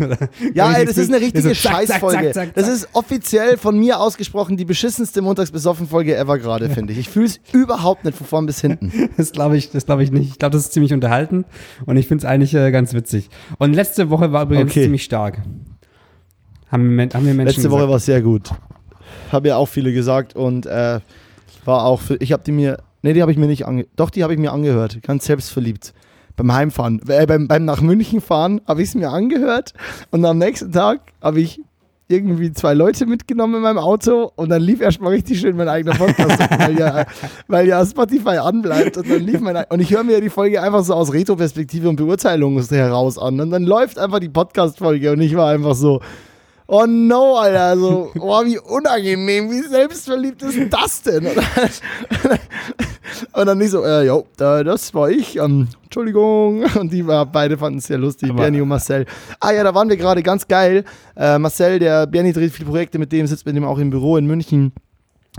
Ja, ey, das ist eine so richtige zack, Scheißfolge. Das ist offiziell von mir ausgesprochen die beschissenste Montagsbesoffen-Folge ever gerade, finde ich. Ich fühle es überhaupt nicht von vorn bis hinten. Das glaube ich, das glaube ich nicht. Ich glaube, das ist ziemlich unterhalten und ich finde es eigentlich äh, ganz witzig. Und letzte Woche war übrigens Okay. ziemlich stark. Haben, wir haben wir Menschen Letzte Woche gesagt. war es sehr gut. Haben ja auch viele gesagt und äh, war auch für, ich habe die mir, nee, die habe ich mir nicht ange, doch, die habe ich mir angehört, ganz selbstverliebt. Beim Heimfahren, äh, beim, beim nach München fahren habe ich es mir angehört und am nächsten Tag habe ich irgendwie zwei Leute mitgenommen in meinem Auto und dann lief erstmal richtig schön mein eigener Podcast, weil, ja, weil ja Spotify anbleibt und dann lief mein und ich höre mir die Folge einfach so aus Retro-Perspektive und Beurteilung heraus an und dann läuft einfach die Podcast-Folge und ich war einfach so, Oh no, Alter, also, oh, wie unangenehm, wie selbstverliebt ist das denn? Und dann, nicht so, äh, jo, da, das war ich, ähm, Entschuldigung. Und die war, beide fanden es sehr lustig, Aber- Bernie und Marcel. Ah ja, da waren wir gerade ganz geil. Äh, Marcel, der Bernie dreht viele Projekte mit dem, sitzt mit dem auch im Büro in München.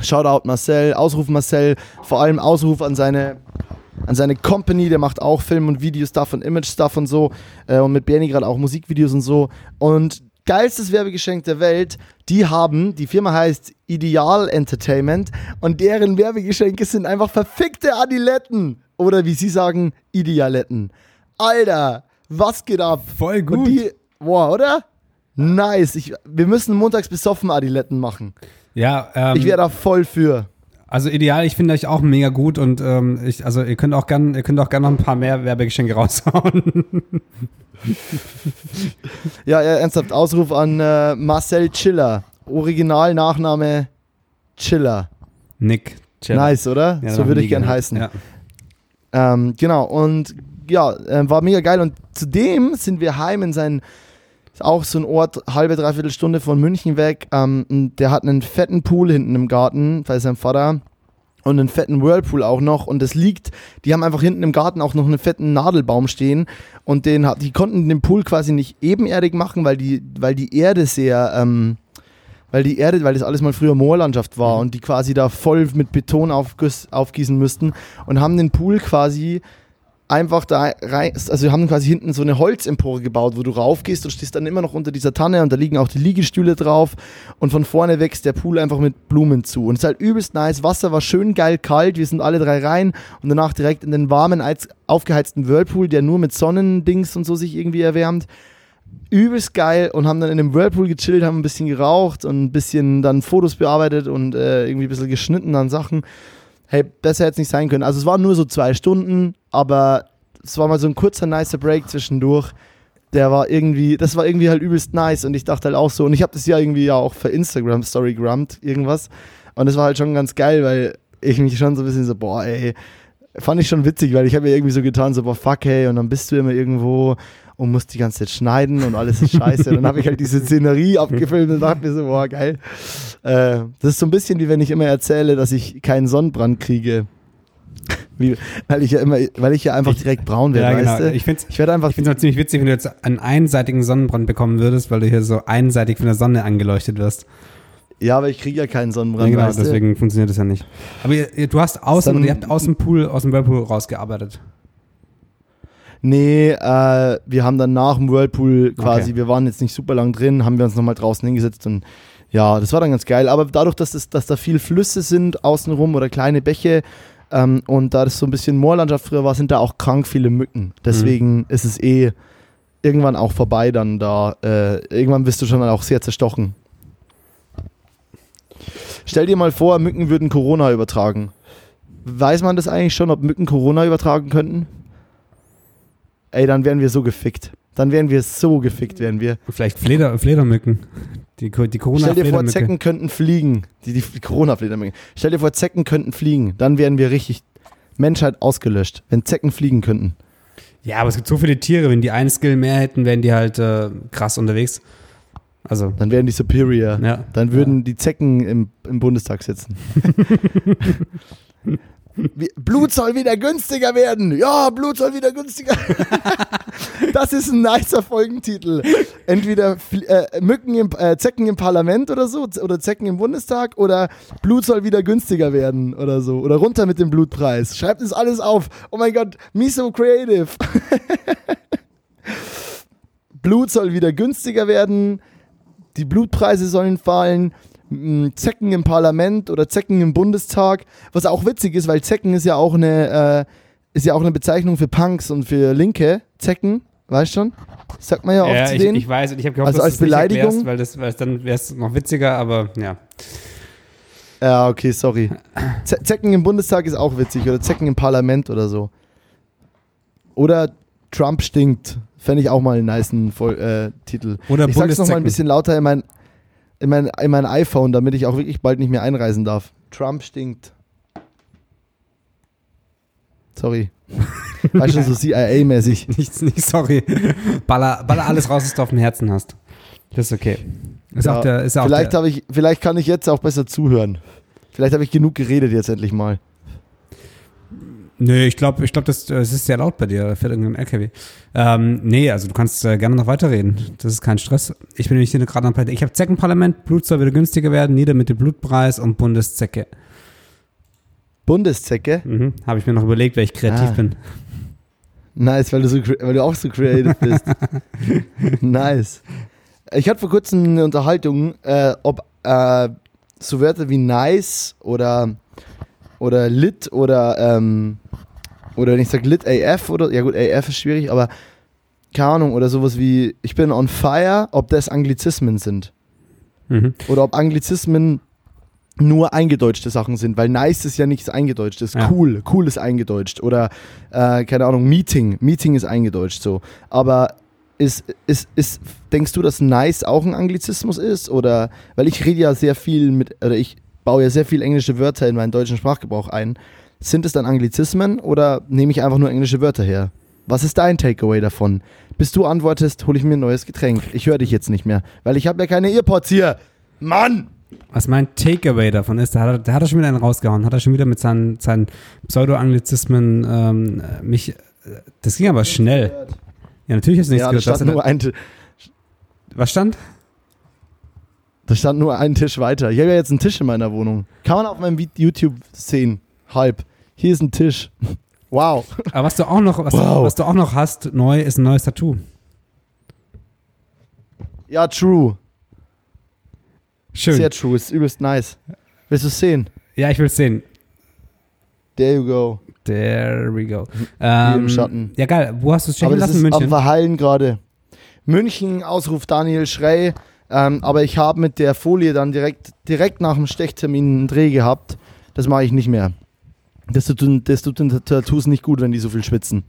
Shoutout Marcel, Ausruf Marcel, vor allem Ausruf an seine an seine Company, der macht auch Film- und Video-Stuff und Image-Stuff und so äh, und mit Bernie gerade auch Musikvideos und so und geilstes Werbegeschenk der Welt, die haben, die Firma heißt Ideal Entertainment und deren Werbegeschenke sind einfach verfickte Adiletten oder wie sie sagen, Idealetten. Alter, was geht ab? Voll gut. Und die, boah, oder? Nice. Ich, wir müssen montags besoffen Adiletten machen. Ja, ähm, Ich wäre da voll für. Also ideal, ich finde euch auch mega gut und ähm, ich, also ihr könnt auch gern, ihr könnt auch gern noch ein paar mehr Werbegeschenke raushauen. Ja, ja, ernsthaft, Ausruf an äh, Marcel Chiller. Original Nachname Chiller. Nick. Chill. Nice, oder? Ja, so würde ich gern gehört. heißen. Ja. Ähm, genau, und ja, äh, war mega geil. Und zudem sind wir heim in sein, ist auch so ein Ort, halbe, dreiviertel Stunde von München weg. Ähm, der hat einen fetten Pool hinten im Garten bei seinem Vater. Und einen fetten Whirlpool auch noch. Und das liegt, die haben einfach hinten im Garten auch noch einen fetten Nadelbaum stehen. Und den, hat- die konnten den Pool quasi nicht ebenerdig machen, weil die, weil die Erde sehr, ähm, weil die Erde, weil das alles mal früher Moorlandschaft war und die quasi da voll mit Beton aufgießen müssten und haben den Pool quasi einfach da rein, also wir haben quasi hinten so eine Holzempore gebaut, wo du raufgehst und stehst dann immer noch unter dieser Tanne und da liegen auch die Liegestühle drauf und von vorne wächst der Pool einfach mit Blumen zu und es ist halt übelst nice, Wasser war schön geil kalt, wir sind alle drei rein und danach direkt in den warmen, aufgeheizten Whirlpool, der nur mit Sonnendings und so sich irgendwie erwärmt übelst geil und haben dann in dem Whirlpool gechillt, haben ein bisschen geraucht und ein bisschen dann Fotos bearbeitet und äh, irgendwie ein bisschen geschnitten an Sachen. Hey, besser hätte es nicht sein können. Also es waren nur so zwei Stunden, aber es war mal so ein kurzer, nicer Break zwischendurch. Der war irgendwie, das war irgendwie halt übelst nice und ich dachte halt auch so, und ich habe das ja irgendwie ja auch für Instagram Story gerammt, irgendwas. Und das war halt schon ganz geil, weil ich mich schon so ein bisschen so, boah, ey, fand ich schon witzig, weil ich habe ja irgendwie so getan, so, boah, fuck, hey, und dann bist du immer irgendwo und musst die ganze Zeit schneiden und alles ist scheiße. dann habe ich halt diese Szenerie abgefilmt und dachte mir so, boah, geil. Äh, das ist so ein bisschen wie wenn ich immer erzähle, dass ich keinen Sonnenbrand kriege. Wie, weil ich ja immer, weil ich ja einfach direkt braun werde, Ja, genau. weißt du? Ich finde es Ich einfach, ich find's auch ziemlich witzig, wenn du jetzt einen einseitigen Sonnenbrand bekommen würdest, weil du hier so einseitig von der Sonne angeleuchtet wirst. ja, aber ich kriege ja keinen Ja, Sonnenbrand, genau, weißt du? deswegen funktioniert das ja nicht. Aber ihr, ihr, du hast außen, Dann- ihr habt aus dem Pool, aus dem Whirlpool rausgearbeitet. Nee, äh, wir haben dann nach dem Whirlpool quasi, Okay. wir waren jetzt nicht super lang drin, haben wir uns nochmal draußen hingesetzt und ja, das war dann ganz geil. Aber dadurch, dass, das, dass da viel Flüsse sind außenrum oder kleine Bäche ähm, und da das so ein bisschen Moorlandschaft früher war, sind da auch krank viele Mücken. Deswegen ist es eh irgendwann auch vorbei dann da. Äh, irgendwann bist du schon auch sehr zerstochen. Stell dir mal vor, Mücken würden Corona übertragen. Weiß man das eigentlich schon, ob Mücken Corona übertragen könnten? Ey, dann wären wir so gefickt. Dann wären wir so gefickt, wären wir. Vielleicht Fleder, Fledermücken. Die, die Stell dir vor. Zecken könnten fliegen. Die, die Corona-Fledermücken. Stell dir vor, Zecken könnten fliegen. Dann wären wir richtig Menschheit ausgelöscht, wenn Zecken fliegen könnten. Ja, aber es gibt so viele Tiere. Wenn die einen Skill mehr hätten, wären die halt äh, krass unterwegs. Also, Dann wären die superior. ja. Dann würden die Zecken im, im Bundestag sitzen. Blut soll wieder günstiger werden. Ja, Blut soll wieder günstiger. das ist ein nicer Folgentitel. Entweder äh, Mücken im, äh, Zecken im Parlament oder so oder Zecken im Bundestag oder Blut soll wieder günstiger werden oder so oder runter mit dem Blutpreis. Schreibt es alles auf. Oh mein Gott, me so creative. Blut soll wieder günstiger werden die Blutpreise sollen fallen, Zecken im Parlament oder Zecken im Bundestag, was auch witzig ist, weil Zecken ist ja auch eine, äh, ist ja auch eine Bezeichnung für Punks und für Linke. Zecken, weißt schon? Sagt man ja Ja, zu ich, denen. ich weiß und ich habe gehofft, Also dass als Beleidigung? erklärst, weil, das, weil dann wäre es noch witziger, aber ja. ja, okay, sorry. Z Zecken im Bundestag ist auch witzig oder Zecken im Parlament oder so. Oder Trump stinkt. Fände ich auch mal einen niceen Voll äh, Titel. Oder ich sag's noch mal ein bisschen lauter in mein, in, mein, in mein iPhone, damit ich auch wirklich bald nicht mehr einreisen darf. Trump stinkt. Sorry. Weißt schon, so CIA-mäßig. Nicht, nicht sorry. Baller, baller alles raus, was du auf dem Herzen hast. Das ist okay. Ist Ja, auch der, ist auch Vielleicht, der, habe ich, vielleicht kann ich jetzt auch besser zuhören. Vielleicht habe ich genug geredet jetzt endlich mal. Nö, ich glaube, ich glaub, das, es ist sehr laut bei dir. Da fährt irgendein LKW. Ähm, nee, also du kannst äh, gerne noch weiterreden. Das ist kein Stress. Ich bin nämlich hier gerade am Parlament. Ich habe Zeckenparlament, Blut soll wieder günstiger werden, nieder mit dem Blutpreis und Bundeszecke. Bundeszecke. Mhm. Habe ich mir noch überlegt, weil ich kreativ Ah. bin. Nice, weil du, so, weil du auch so creative bist. nice. Ich hatte vor kurzem eine Unterhaltung, äh, ob äh, so Wörter wie nice oder, oder lit oder, ähm, oder wenn ich sage lit AF oder, ja gut, AF ist schwierig, aber keine Ahnung, oder sowas wie ich bin on fire, ob das Anglizismen sind. Mhm. Oder ob Anglizismen nur eingedeutschte Sachen sind, weil nice ist ja nichts eingedeutschtes. Ja. Cool, cool ist eingedeutscht. Oder, äh, keine Ahnung, Meeting, Meeting ist eingedeutscht so. Aber ist, ist, ist, denkst du, dass nice auch ein Anglizismus ist? Oder, weil ich rede ja sehr viel mit, oder ich baue ja sehr viel englische Wörter in meinen deutschen Sprachgebrauch ein. Sind es dann Anglizismen oder nehme ich einfach nur englische Wörter her? Was ist dein Takeaway davon? Bis du antwortest, hole ich mir ein neues Getränk. Ich höre dich jetzt nicht mehr, weil ich habe ja keine Earpods hier. Mann! Was mein Takeaway davon ist, da hat, er, da hat er schon wieder einen rausgehauen, hat er schon wieder mit seinen, seinen Pseudo-Anglizismen ähm, äh, mich. äh, Das ging aber schnell. Ja, natürlich hast du nichts Ja, da gehört. Was, stand, nur ein, was stand? da stand nur ein Tisch weiter. Ich habe ja jetzt einen Tisch in meiner Wohnung. Kann man auf meinem YouTube sehen. Halb. Hier ist ein Tisch. Wow. Aber was du auch noch, was, du, Wow. was du auch noch hast, neu, ist ein neues Tattoo. Ja, true. Schön. Sehr true. Ist übelst nice. Willst du es sehen? ja, ich will es sehen. There you go. There we go. Hier Ähm, im Schatten. Ja, geil. Wo hast du es stechen Aber das lassen? ist am München. Verheilen gerade. München, Ausruf Daniel Schrey. Ähm, aber ich habe mit der Folie dann direkt, direkt nach dem Stechtermin einen Dreh gehabt. Das mache ich nicht mehr. Das tut, das tut den Tattoos nicht gut, wenn die so viel schwitzen.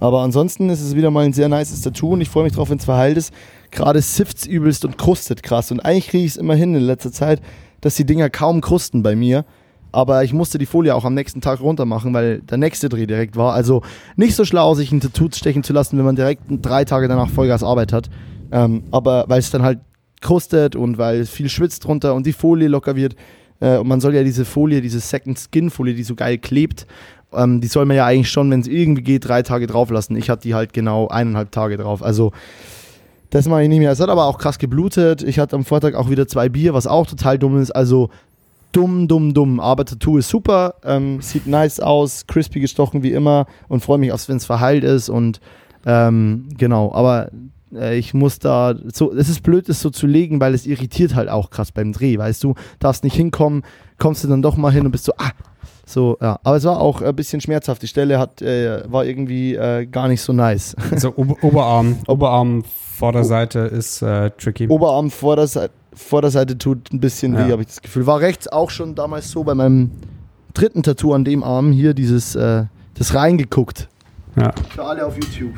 Aber ansonsten ist es wieder mal ein sehr nices Tattoo und ich freue mich drauf, wenn es verheilt ist. Gerade sifft's übelst und krustet krass. Und eigentlich kriege ich es immer hin in letzter Zeit, dass die Dinger kaum krusten bei mir. Aber ich musste die Folie auch am nächsten Tag runter machen, weil der nächste Dreh direkt war. Also nicht so schlau, sich ein Tattoo stechen zu lassen, wenn man direkt drei Tage danach Vollgas Arbeit hat. Ähm, aber weil es dann halt krustet und weil viel schwitzt drunter und die Folie locker wird. Äh, und man soll ja diese Folie, diese Second Skin Folie, die so geil klebt, ähm, die soll man ja eigentlich schon, wenn es irgendwie geht, drei Tage drauf lassen. Ich hatte die halt genau eineinhalb Tage drauf. Also das mache ich nicht mehr. Es hat aber auch krass geblutet. Ich hatte am Vortag auch wieder zwei Bier, was auch total dumm ist. Also dumm, dumm, dumm. Aber Tattoo ist super, ähm, sieht nice aus, crispy gestochen wie immer und freue mich, wenn es verheilt ist und ähm, genau, aber ich muss da, so, es ist blöd, das so zu legen, weil es irritiert halt auch krass beim Dreh, weißt du, darfst nicht hinkommen, kommst du dann doch mal hin und bist so, ah, so, ja. Aber es war auch ein bisschen schmerzhaft. Die Stelle hat, äh, war irgendwie äh, gar nicht so nice. Also Ober Oberarm, Oberarm Vorderseite ist äh, tricky. Oberarm Vorderseite, Vorderseite tut ein bisschen Ja. weh, habe ich das Gefühl. War rechts auch schon damals so bei meinem dritten Tattoo an dem Arm hier, dieses, äh, das reingeguckt. Ja. Für alle auf YouTube.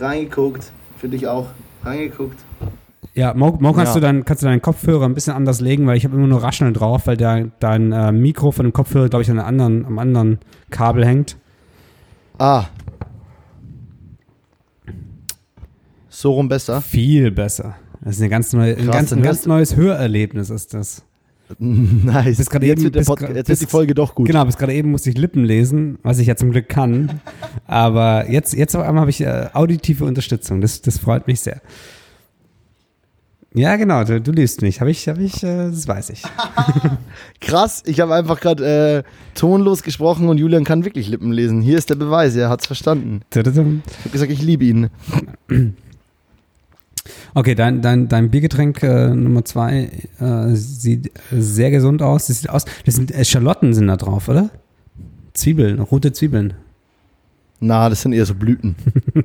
Reingeguckt. Für dich auch. Reingeguckt. Ja, Mo, Mo kannst, Ja. du dann, kannst du deinen Kopfhörer ein bisschen anders legen, weil ich habe immer nur Rascheln drauf, weil der, dein äh, Mikro von dem Kopfhörer, glaube ich, an der anderen, am anderen Kabel hängt. Ah. So rum besser. Viel besser. Das ist eine ganz neue, ein ganz, ein ganz neues Hörerlebnis ist das. nice. Bis jetzt eben- wird, bis Podca- gra- jetzt bis- wird die Folge doch gut. Genau, bis gerade eben musste ich Lippen lesen, was ich ja zum Glück kann. Aber jetzt, jetzt auf einmal habe ich äh, auditive Unterstützung. Das, das freut mich sehr. Ja, genau, du, du liest mich. Habe ich, habe ich, äh, das weiß ich. Krass, ich habe einfach gerade äh, tonlos gesprochen und Julian kann wirklich Lippen lesen. Hier ist der Beweis, er hat es verstanden. Ich habe gesagt, ich liebe ihn. Okay, dein, dein, dein Biergetränk äh, Nummer zwei äh, sieht sehr gesund aus. Das sieht aus. Das sind äh, Schalotten sind da drauf, oder? Zwiebeln, rote Zwiebeln. Na, das sind eher so Blüten.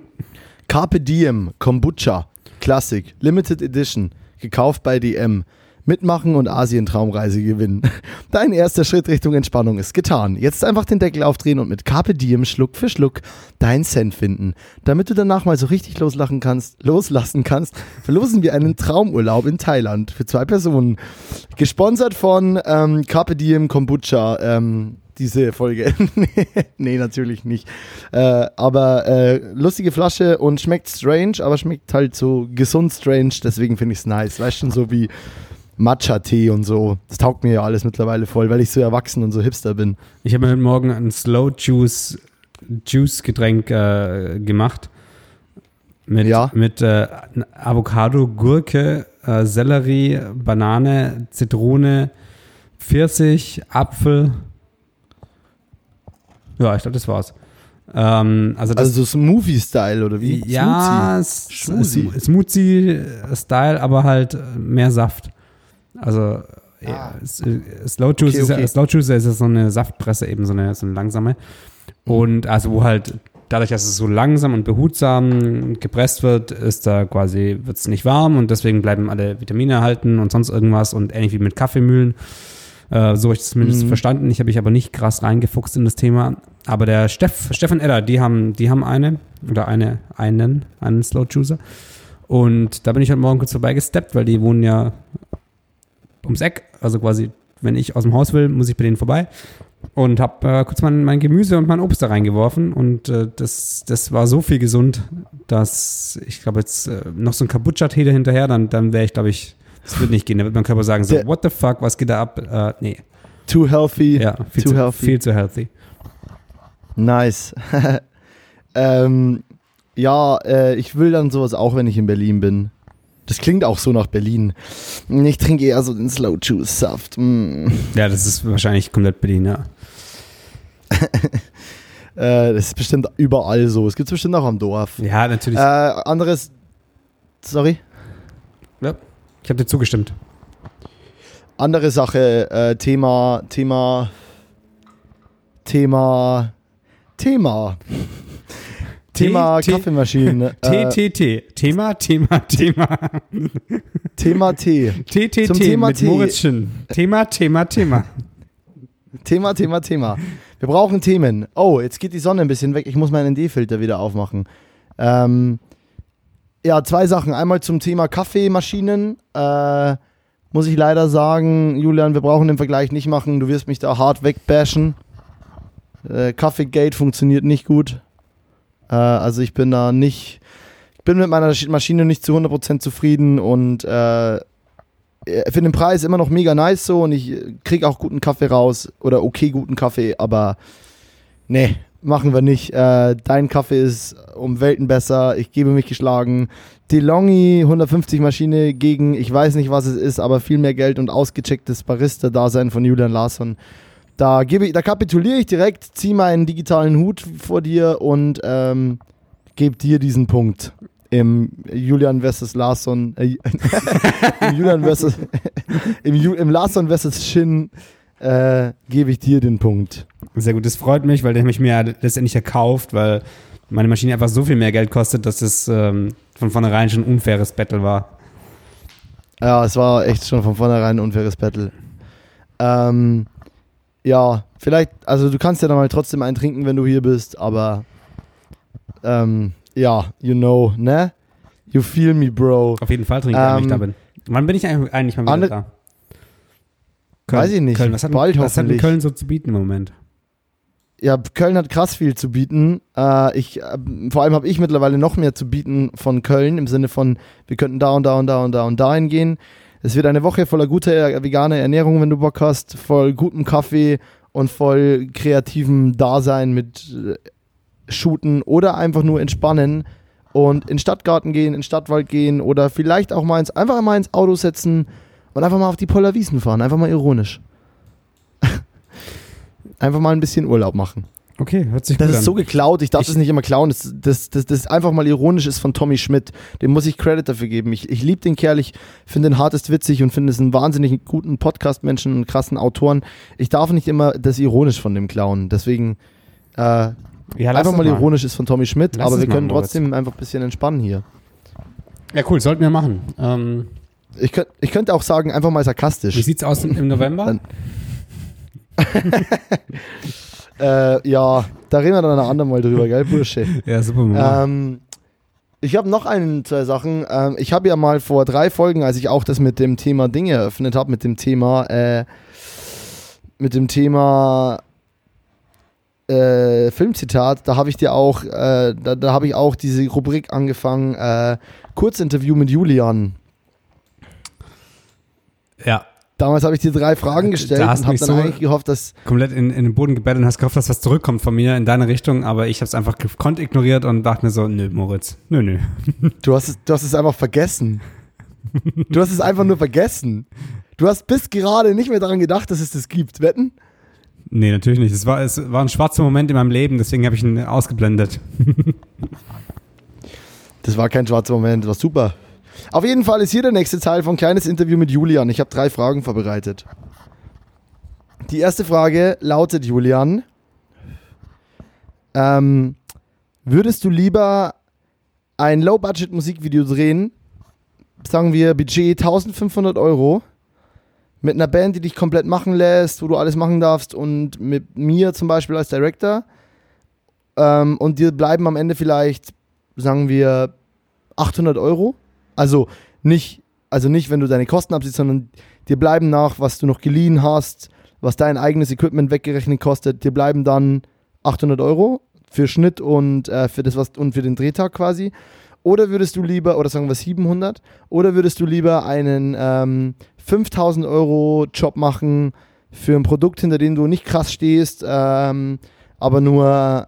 Carpe Diem, Kombucha, Classic, Limited Edition, gekauft bei DM. Mitmachen und Asien-Traumreise gewinnen. Dein erster Schritt Richtung Entspannung ist getan. Jetzt einfach den Deckel aufdrehen und mit Carpe Diem Schluck für Schluck deinen Cent finden. Damit du danach mal so richtig loslachen kannst, loslassen kannst, verlosen wir einen Traumurlaub in Thailand für zwei Personen. Gesponsert von ähm, Carpe Diem Kombucha. Ähm, diese Folge. nee, natürlich nicht. Äh, aber äh, lustige Flasche und schmeckt strange, aber schmeckt halt so gesund strange, deswegen finde ich es nice. Weißt schon, so wie Matcha-Tee und so. Das taugt mir ja alles mittlerweile voll, weil ich so erwachsen und so hipster bin. Ich habe mir heute Morgen ein Slow Juice Juice Getränk äh, gemacht. Mit, Ja. mit äh, Avocado, Gurke, äh, Sellerie, Banane, Zitrone, Pfirsich, Apfel. Ja, ich glaube, das war's. Ähm, also das Also so Smoothie-Style oder wie? ja, Smoothie-Style, aber halt mehr Saft. Also ja, S- äh, Slow Juice Okay, ist ja, okay. Slow Juice ist ja so eine Saftpresse, eben so eine, so eine langsame. Und also wo halt dadurch, dass es so langsam und behutsam gepresst wird, ist da quasi, wird es nicht warm und deswegen bleiben alle Vitamine erhalten und sonst irgendwas und ähnlich wie mit Kaffeemühlen. Äh, so habe ich das zumindest Mhm. verstanden. Ich habe mich aber nicht krass reingefuchst in das Thema. Aber der Steff, Stefan Edder, die haben, die haben eine oder eine, einen, einen Slow Juicer. Und da bin ich heute Morgen kurz vorbeigesteppt, weil die wohnen ja ums Eck. Also quasi, wenn ich aus dem Haus will, muss ich bei denen vorbei. Und habe äh, kurz mein, mein Gemüse und mein Obst da reingeworfen. Und äh, das, das war so viel gesund, dass ich glaube jetzt äh, noch so ein Kabucha-Tee dahinterher, dann, dann wäre ich, glaube ich, das wird nicht gehen. Da wird mein Körper sagen, so, what the fuck, was geht da ab? Äh, nee, Too healthy. ja, viel too zu, healthy. viel zu healthy. Nice. ähm, ja, äh, ich will dann sowas auch, wenn ich in Berlin bin. Das klingt auch so nach Berlin. Ich trinke eher so den Slow Juice Saft. Mm. Ja, das ist wahrscheinlich komplett Berlin, ja. Äh, das ist bestimmt überall so. Es gibt bestimmt auch am Dorf. Ja, natürlich. Äh, anderes. Sorry. ja, ich habe dir zugestimmt. Andere Sache. Äh, Thema. Thema. Thema. Thema. Thema Kaffeemaschinen. äh, TTT. Thema, Thema, Thema. Thema Tee. TTT Zum Thema mit Tee. Moritz Schinn. Thema, Thema, Thema. Thema, Thema, Thema. Wir brauchen Themen. Oh, jetzt geht die Sonne ein bisschen weg. Ich muss meinen ND-Filter wieder aufmachen. Ähm, ja, zwei Sachen. Einmal zum Thema Kaffeemaschinen. Äh, muss ich leider sagen, Julian, wir brauchen den Vergleich nicht machen. Du wirst mich da hart wegbashen. Äh, Kaffeegate funktioniert nicht gut. Äh, also ich bin da nicht, ich bin mit meiner Sch- Maschine nicht zu 100% zufrieden und äh, für den Preis immer noch mega nice so und ich kriege auch guten Kaffee raus oder okay guten Kaffee, aber nee, machen wir nicht. Äh, dein Kaffee ist um Welten besser. Ich gebe mich geschlagen. DeLonghi 150 Maschine gegen, ich weiß nicht, was es ist, aber viel mehr Geld und ausgechecktes Barista-Dasein von Julian Larsson. Da, gebe ich, da kapituliere ich direkt, ziehe meinen digitalen Hut vor dir und ähm, gebe dir diesen Punkt im Julian versus Larsson, äh, im Julian versus, im, Ju, im Larsson versus Shin äh, gebe ich dir den Punkt. Sehr gut, das freut mich, weil der mich mir ja letztendlich erkauft, weil meine Maschine einfach so viel mehr Geld kostet, dass es ähm, von vornherein schon ein unfaires Battle war. Ja, es war echt schon von vornherein ein unfaires Battle. Ähm, ja, vielleicht, also du kannst ja dann mal trotzdem einen trinken, wenn du hier bist, aber ähm, ja, you know, ne? You feel me, bro. Auf jeden Fall trinke ich, wenn ich da bin. Wann bin ich eigentlich mal wieder da? Köln, Weiß ich nicht. Köln. Was, hat, Bald was hat Köln so zu bieten im Moment? Ja, Köln hat krass viel zu bieten. Äh, ich, äh, vor allem habe ich mittlerweile noch mehr zu bieten von Köln im Sinne von, wir könnten da und da und da und da und da hingehen. Es wird eine Woche voller guter veganer Ernährung, wenn du Bock hast, voll gutem Kaffee und voll kreativem Dasein mit äh, Shooten oder einfach nur entspannen und in den Stadtgarten gehen, in den Stadtwald gehen oder vielleicht auch mal ins, einfach mal ins Auto setzen und einfach mal auf die Pollerwiesen fahren. Einfach mal ironisch. einfach mal ein bisschen Urlaub machen. Okay, hört sich das gut an. Das ist so geklaut, ich darf ich das nicht immer klauen. Das, das, das, das einfach mal ironisch ist von Tommy Schmidt. Dem muss ich Credit dafür geben. Ich, ich liebe den Kerl, ich finde den hartest witzig und finde es einen wahnsinnig guten Podcast-Menschen und krassen Autoren. Ich darf nicht immer das ironisch von dem klauen. Deswegen äh, ja, einfach mal ironisch ist von Tommy Schmidt, lass aber wir können trotzdem einfach ein bisschen entspannen hier. Ja, cool, sollten wir machen. Ähm ich, könnt, ich könnte auch sagen, einfach mal sarkastisch. Wie sieht's aus im November? äh, ja, da reden wir dann ein andermal drüber, gell, Bursche? ja, super. Ähm, ich habe noch ein, zwei Sachen. Ähm, ich habe ja mal vor drei Folgen, als ich auch das mit dem Thema Dinge eröffnet habe, mit dem Thema, äh, mit dem Thema äh, Filmzitat, da habe ich dir auch, äh, da, da habe ich auch diese Rubrik angefangen, äh, Kurzinterview mit Julian. Ja. Damals habe ich dir drei Fragen gestellt da und habe dann so eigentlich gehofft, dass. Komplett in, in den Boden gebettelt und hast gehofft, dass was zurückkommt von mir in deine Richtung, aber ich habe es einfach gekonnt ignoriert und dachte mir so, nö, Moritz, nö, nö. Du hast es, du hast es einfach vergessen. Du hast es einfach nur vergessen. Du hast bis gerade nicht mehr daran gedacht, dass es das gibt. Wetten? Nee, natürlich nicht. Es war, es war ein schwarzer Moment in meinem Leben, deswegen habe ich ihn ausgeblendet. das war kein schwarzer Moment, das war super. Auf jeden Fall ist hier der nächste Teil von Kleines Interview mit Julian. Ich habe drei Fragen vorbereitet. Die erste Frage lautet, Julian, ähm, würdest du lieber ein Low-Budget-Musikvideo drehen, sagen wir Budget 1500 Euro, mit einer Band, die dich komplett machen lässt, wo du alles machen darfst und mit mir zum Beispiel als Director ähm, und dir bleiben am Ende vielleicht, sagen wir, 800 Euro also nicht, also nicht, wenn du deine Kosten absiehst, sondern dir bleiben nach, was du noch geliehen hast, was dein eigenes Equipment weggerechnet kostet, dir bleiben dann 800 Euro für Schnitt und äh, für das was und für den Drehtag quasi. Oder würdest du lieber, oder sagen wir 700, oder würdest du lieber einen ähm, 5000 Euro Job machen für ein Produkt, hinter dem du nicht krass stehst, ähm, aber nur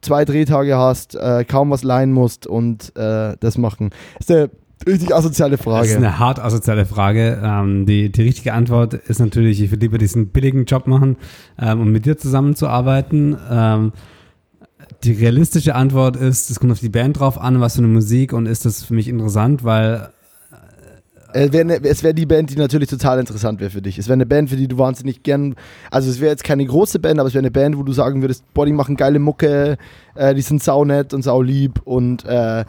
zwei Drehtage hast, äh, kaum was leihen musst und äh, das machen. Ist der Richtig asoziale Frage. Das ist eine hart asoziale Frage. Ähm, die, die richtige Antwort ist natürlich, ich würde lieber diesen billigen Job machen, ähm, um mit dir zusammenzuarbeiten. Ähm, die realistische Antwort ist, es kommt auf die Band drauf an, was für eine Musik und ist das für mich interessant, weil äh, wär ne, es wäre die Band, die natürlich total interessant wäre für dich. Es wäre eine Band, für die du wahnsinnig gern. Also, es wäre jetzt keine große Band, aber es wäre eine Band, wo du sagen würdest: Boah, die machen geile Mucke, äh, die sind saunett und saulieb und äh,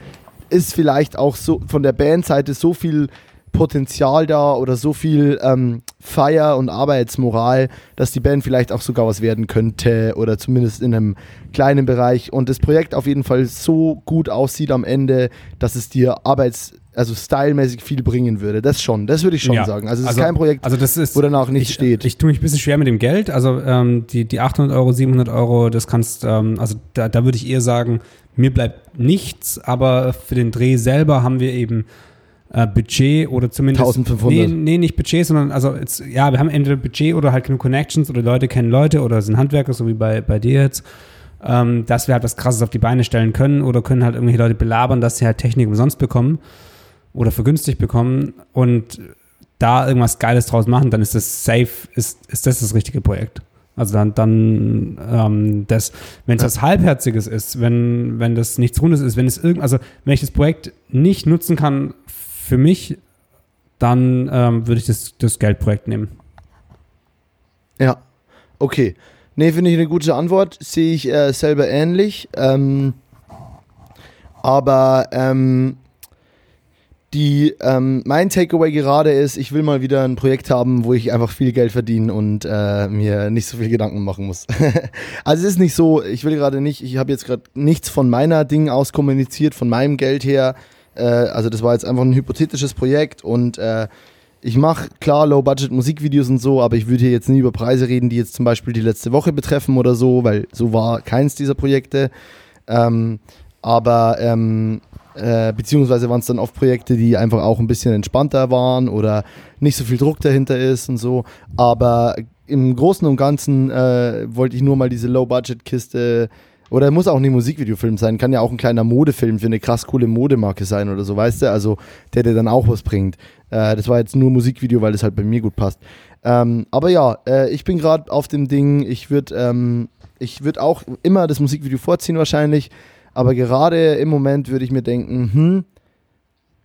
ist vielleicht auch so von der Bandseite so viel Potenzial da oder so viel ähm, Feier und Arbeitsmoral, dass die Band vielleicht auch sogar was werden könnte oder zumindest in einem kleinen Bereich und das Projekt auf jeden Fall so gut aussieht am Ende, dass es dir arbeits also stylmäßig viel bringen würde. Das schon, das würde ich schon ja. sagen. Also es also, ist kein Projekt, also das ist, wo danach nichts ich, steht. Ich tue mich ein bisschen schwer mit dem Geld. Also ähm, die, die 800 Euro, 700 Euro, das kannst, ähm, also da, da würde ich eher sagen, mir bleibt nichts, aber für den Dreh selber haben wir eben äh, Budget oder zumindest. 1500. Nee, nee, nicht Budget, sondern also jetzt, ja, wir haben entweder Budget oder halt genug Connections oder Leute kennen Leute oder sind Handwerker, so wie bei, bei dir jetzt. ähm, dass wir halt was Krasses auf die Beine stellen können oder können halt irgendwelche Leute belabern, dass sie halt Technik umsonst bekommen oder vergünstigt bekommen und da irgendwas Geiles draus machen, dann ist das safe, ist, ist das das richtige Projekt. Also dann, dann ähm, das, wenn es was Halbherziges ist, wenn, wenn das nichts Rundes ist, wenn es irgend, also wenn ich das Projekt nicht nutzen kann für mich, dann ähm, würde ich das, das Geldprojekt nehmen. Ja, okay. Nee, finde ich eine gute Antwort. Sehe ich äh, selber ähnlich. Ähm, aber ähm, die, ähm, mein Takeaway gerade ist, ich will mal wieder ein Projekt haben, wo ich einfach viel Geld verdiene und äh, mir nicht so viel Gedanken machen muss. also es ist nicht so, ich will gerade nicht, ich habe jetzt gerade nichts von meiner Ding aus kommuniziert, von meinem Geld her. Äh, also das war jetzt einfach ein hypothetisches Projekt und äh, ich mache klar Low-Budget-Musikvideos und so, aber ich würde hier jetzt nie über Preise reden, die jetzt zum Beispiel die letzte Woche betreffen oder so, weil so war keins dieser Projekte. Ähm, aber ähm, äh, beziehungsweise waren es dann oft Projekte, die einfach auch ein bisschen entspannter waren oder nicht so viel Druck dahinter ist und so. Aber im Großen und Ganzen äh, wollte ich nur mal diese Low-Budget-Kiste oder muss auch nicht Musikvideofilm sein, kann ja auch ein kleiner Modefilm für eine krass coole Modemarke sein oder so, weißt du? Also der dir dann auch was bringt. Äh, das war jetzt nur Musikvideo, weil das halt bei mir gut passt. Ähm, aber ja, äh, ich bin gerade auf dem Ding, ich würde ähm, ich würd auch immer das Musikvideo vorziehen wahrscheinlich. Aber gerade im Moment würde ich mir denken, hm,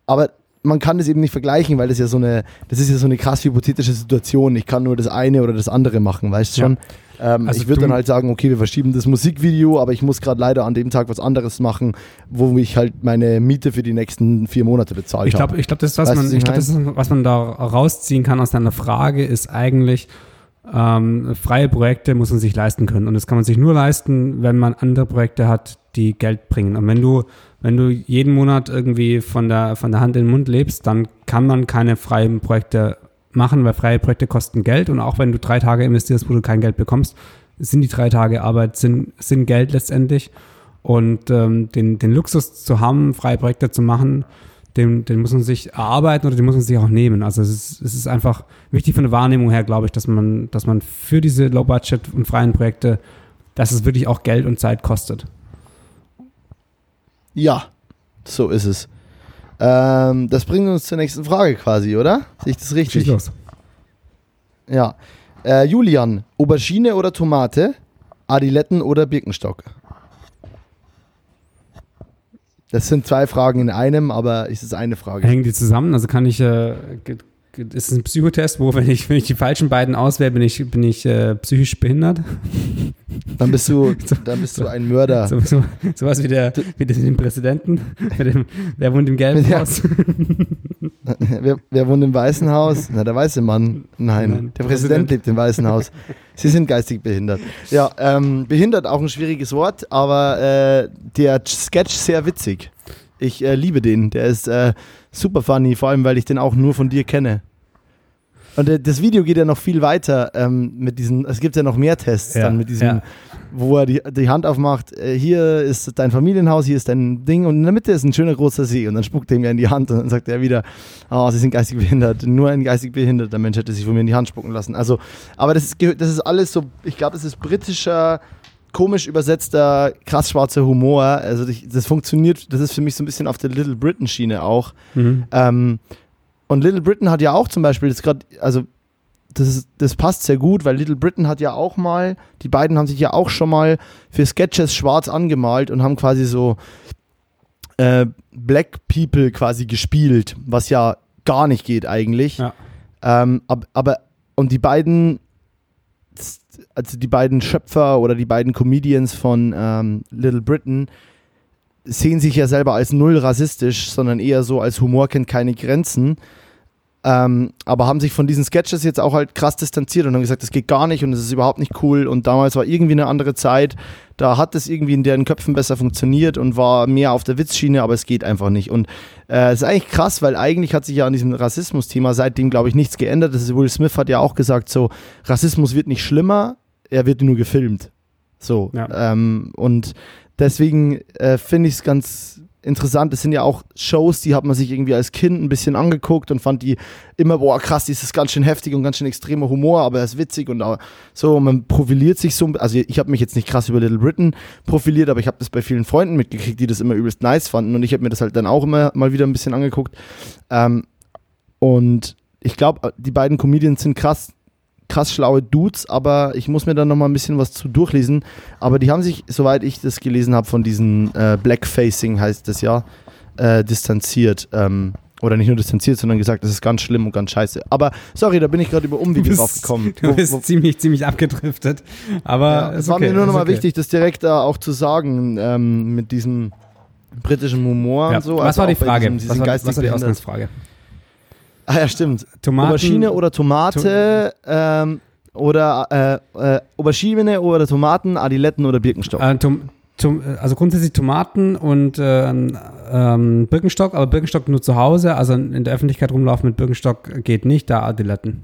aber man kann das eben nicht vergleichen, weil das ja so eine, das ist ja so eine krass hypothetische Situation. Ich kann nur das eine oder das andere machen, weißt du schon? Ja. Ähm, also ich würde dann halt sagen, okay, wir verschieben das Musikvideo, aber ich muss gerade leider an dem Tag was anderes machen, wo ich halt meine Miete für die nächsten vier Monate bezahlt ich glaub, Ich glaube, das, was man, ich glaub, das ist, was man da rausziehen kann aus deiner Frage, ist eigentlich, ähm, freie Projekte muss man sich leisten können. Und das kann man sich nur leisten, wenn man andere Projekte hat, die Geld bringen. Und wenn du, wenn du jeden Monat irgendwie von der, von der Hand in den Mund lebst, dann kann man keine freien Projekte machen, weil freie Projekte kosten Geld. Und auch wenn du drei Tage investierst, wo du kein Geld bekommst, sind die drei Tage Arbeit, sind, sind Geld letztendlich. Und ähm, den, den Luxus zu haben, freie Projekte zu machen, den, den muss man sich erarbeiten oder den muss man sich auch nehmen. Also es ist, es ist einfach wichtig von der Wahrnehmung her, glaube ich, dass man, dass man für diese Low-Budget und freien Projekte, dass es wirklich auch Geld und Zeit kostet. Ja, so ist es. Ähm, das bringt uns zur nächsten Frage quasi, oder? Sehe ich das richtig? Schieß los. Ja. Äh, Julian, Aubergine oder Tomate? Adiletten oder Birkenstock? Das sind zwei Fragen in einem, aber es ist eine Frage. Hängen die zusammen? Also kann ich, äh, ist ein Psychotest, wo, wenn ich, wenn ich die falschen beiden auswähle, bin ich, bin ich äh, psychisch behindert? Dann bist du, dann bist du ein Mörder. So, so, sowas wie der, wie den Präsidenten. Dem, wer wohnt im gelben ja. Haus? wer, wer, wohnt im Weißen Haus? Na, der weiße Mann. Nein, Nein. der Präsident, Präsident lebt im Weißen Haus. Sie sind geistig behindert. Ja, ähm, behindert auch ein schwieriges Wort, aber äh, der Sketch sehr witzig. Ich äh, liebe den. Der ist äh, super funny, vor allem weil ich den auch nur von dir kenne. Und das Video geht ja noch viel weiter ähm, mit diesen, es gibt ja noch mehr Tests ja, dann mit diesem, ja. wo er die, die Hand aufmacht, äh, hier ist dein Familienhaus, hier ist dein Ding und in der Mitte ist ein schöner großer See und dann spuckt er ihm ja in die Hand und dann sagt er wieder, oh, sie sind geistig behindert, nur ein geistig behinderter Mensch hätte sich von mir in die Hand spucken lassen. Also, aber das ist, das ist alles so, ich glaube, das ist britischer, komisch übersetzter, krass schwarzer Humor. Also das funktioniert, das ist für mich so ein bisschen auf der Little Britain Schiene auch. Mhm. Ähm, und Little Britain hat ja auch zum Beispiel, das gerade, also das, ist, das passt sehr gut, weil Little Britain hat ja auch mal, die beiden haben sich ja auch schon mal für Sketches schwarz angemalt und haben quasi so äh, Black People quasi gespielt, was ja gar nicht geht eigentlich. Ja. Ähm, aber, aber, und die beiden, also die beiden Schöpfer oder die beiden Comedians von ähm, Little Britain sehen sich ja selber als null rassistisch, sondern eher so als Humor kennt keine Grenzen. Ähm, aber haben sich von diesen Sketches jetzt auch halt krass distanziert und haben gesagt, das geht gar nicht und es ist überhaupt nicht cool. Und damals war irgendwie eine andere Zeit. Da hat es irgendwie in deren Köpfen besser funktioniert und war mehr auf der Witzschiene, aber es geht einfach nicht. Und äh, es ist eigentlich krass, weil eigentlich hat sich ja an diesem Rassismus-Thema seitdem, glaube ich, nichts geändert. Das ist, Will Smith hat ja auch gesagt, so, Rassismus wird nicht schlimmer, er wird nur gefilmt. So. Ja. Ähm, und deswegen äh, finde ich es ganz interessant. Das sind ja auch Shows, die hat man sich irgendwie als Kind ein bisschen angeguckt und fand die immer, boah, krass, die ist ganz schön heftig und ganz schön extremer Humor, aber er ist witzig und so, man profiliert sich so. Also ich habe mich jetzt nicht krass über Little Britain profiliert, aber ich habe das bei vielen Freunden mitgekriegt, die das immer übelst nice fanden und ich habe mir das halt dann auch immer mal wieder ein bisschen angeguckt. Ähm, und ich glaube, die beiden Comedians sind krass krass schlaue Dudes, aber ich muss mir da nochmal ein bisschen was zu durchlesen. Aber die haben sich, soweit ich das gelesen habe, von diesen äh, Blackfacing heißt das ja, äh, distanziert. Ähm, oder nicht nur distanziert, sondern gesagt, das ist ganz schlimm und ganz scheiße. Aber sorry, da bin ich gerade über Umwege drauf gekommen. Du bist wo, wo, ziemlich, ziemlich abgedriftet. Aber ja, es war okay, mir nur nochmal okay. wichtig, das direkt da auch zu sagen, ähm, mit diesem britischen Humor ja. und so. Was also war die Frage? Diesem was, war, was war die Ausgangsfrage? Ah ja, stimmt. Tomaten, Aubergine oder Tomate ähm, oder äh, äh, Aubergine oder Tomaten, Adiletten oder Birkenstock. Äh, tom, tom, also grundsätzlich Tomaten und äh, ähm, Birkenstock, aber Birkenstock nur zu Hause, also in der Öffentlichkeit rumlaufen mit Birkenstock geht nicht, da Adiletten.